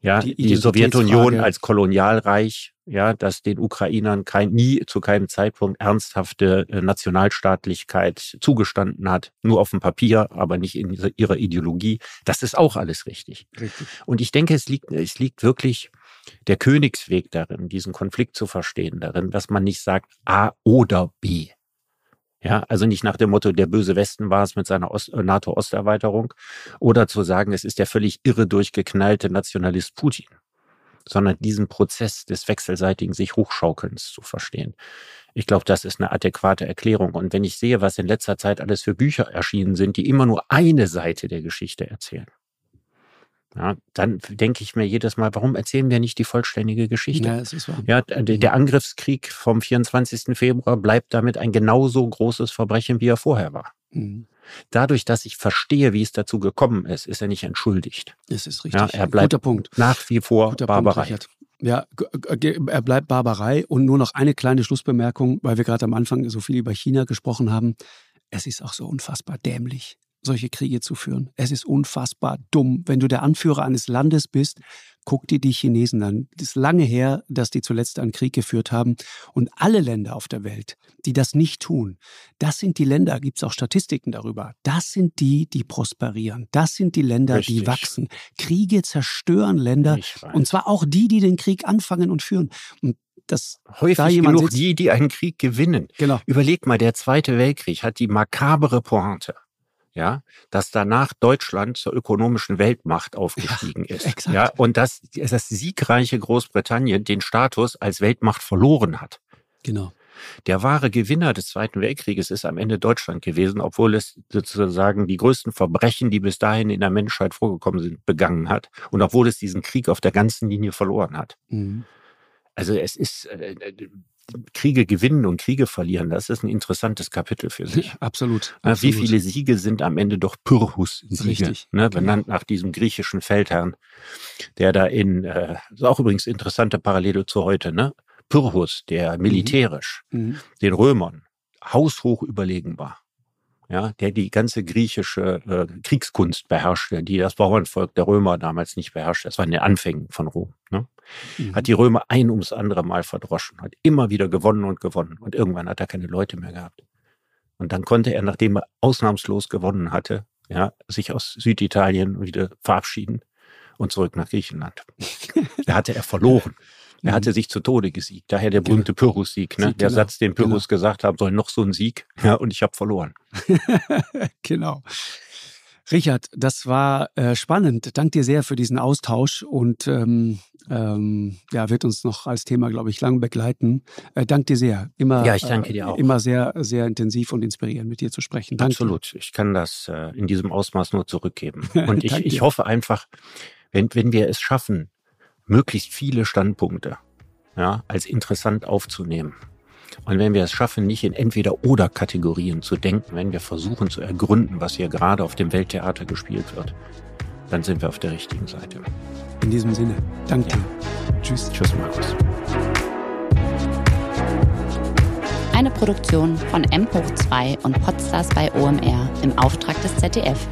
Ja, die, die Sowjetunion als Kolonialreich, ja, das den Ukrainern kein, nie zu keinem Zeitpunkt ernsthafte äh, Nationalstaatlichkeit zugestanden hat, nur auf dem Papier, aber nicht in ihrer Ideologie. Das ist auch alles richtig. richtig. Und ich denke, es liegt, es liegt wirklich der Königsweg darin, diesen Konflikt zu verstehen, darin, dass man nicht sagt A oder B. Ja, also nicht nach dem Motto, der böse Westen war es mit seiner äh, NATO-Osterweiterung oder zu sagen, es ist der völlig irre durchgeknallte Nationalist Putin, sondern diesen Prozess des wechselseitigen sich Hochschaukelns zu verstehen. Ich glaube, das ist eine adäquate Erklärung. Und wenn ich sehe, was in letzter Zeit alles für Bücher erschienen sind, die immer nur eine Seite der Geschichte erzählen, ja, dann denke ich mir jedes Mal, warum erzählen wir nicht die vollständige Geschichte? Ja, es ist wahr. ja der, Angriffskrieg vom 24. Februar bleibt damit ein genauso großes Verbrechen, wie er vorher war. Mhm. Dadurch, dass ich verstehe, wie es dazu gekommen ist, ist er nicht entschuldigt. Das ist richtig. Ja, er bleibt Guter Punkt. nach wie vor Guter Barbarei. Punkt, ja, er bleibt Barbarei. Und nur noch eine kleine Schlussbemerkung, weil wir gerade am Anfang so viel über China gesprochen haben. Es ist auch so unfassbar dämlich solche Kriege zu führen. Es ist unfassbar dumm. Wenn du der Anführer eines Landes bist, guck dir die Chinesen an. Es ist lange her, dass die zuletzt einen Krieg geführt haben. Und alle Länder auf der Welt, die das nicht tun, das sind die Länder, gibt es auch Statistiken darüber, das sind die, die prosperieren. Das sind die Länder, Richtig. die wachsen. Kriege zerstören Länder. Und zwar auch die, die den Krieg anfangen und führen. Und dass häufig da genug sitzt. die, die einen Krieg gewinnen. Genau. Überleg mal, der Zweite Weltkrieg hat die makabere Pointe ja, dass danach Deutschland zur ökonomischen Weltmacht aufgestiegen ja, ist. Exakt. Ja, und dass das siegreiche Großbritannien den Status als Weltmacht verloren hat. Genau. Der wahre Gewinner des Zweiten Weltkrieges ist am Ende Deutschland gewesen, obwohl es sozusagen die größten Verbrechen, die bis dahin in der Menschheit vorgekommen sind, begangen hat und obwohl es diesen Krieg auf der ganzen Linie verloren hat. Mhm. Also es ist äh, äh Kriege gewinnen und Kriege verlieren, das ist ein interessantes Kapitel für sich. Absolut. absolut. Wie viele Siege sind am Ende doch Pyrrhus-Siege, Richtig, ne, benannt nach diesem griechischen Feldherrn, der da in, äh, ist auch übrigens interessante Parallele zu heute, ne? Pyrrhus, der mhm. militärisch mhm. den Römern haushoch überlegen war ja, der die ganze griechische äh, Kriegskunst beherrschte, die das Bauernvolk der Römer damals nicht beherrschte. Das war in den Anfängen von Rom. Ne? Mhm. Hat die Römer ein ums andere Mal verdroschen, hat immer wieder gewonnen und gewonnen. Und irgendwann hat er keine Leute mehr gehabt. Und dann konnte er, nachdem er ausnahmslos gewonnen hatte, ja, sich aus Süditalien wieder verabschieden und zurück nach Griechenland. da hatte er verloren. Er hatte mhm. sich zu Tode gesiegt. Daher der berühmte genau. Pyrrhus-Sieg. Ne? Der genau. Satz, den Pyrrhus genau. gesagt hat, soll noch so ein Sieg. Ja, und ich habe verloren. genau. Richard, das war äh, spannend. Dank dir sehr für diesen Austausch und ähm, ähm, ja, wird uns noch als Thema, glaube ich, lang begleiten. Äh, dank dir sehr. Immer, ja, ich danke dir auch. Immer sehr, sehr intensiv und inspirierend mit dir zu sprechen. Danke. Absolut. Ich kann das äh, in diesem Ausmaß nur zurückgeben. Und ich, ich hoffe einfach, wenn, wenn wir es schaffen, möglichst viele Standpunkte ja, als interessant aufzunehmen. Und wenn wir es schaffen, nicht in Entweder-Oder-Kategorien zu denken, wenn wir versuchen zu ergründen, was hier gerade auf dem Welttheater gespielt wird, dann sind wir auf der richtigen Seite. In diesem Sinne, danke ja. Tschüss. Tschüss, Markus. Eine Produktion von M hoch 2 und Podstars bei OMR im Auftrag des ZDF.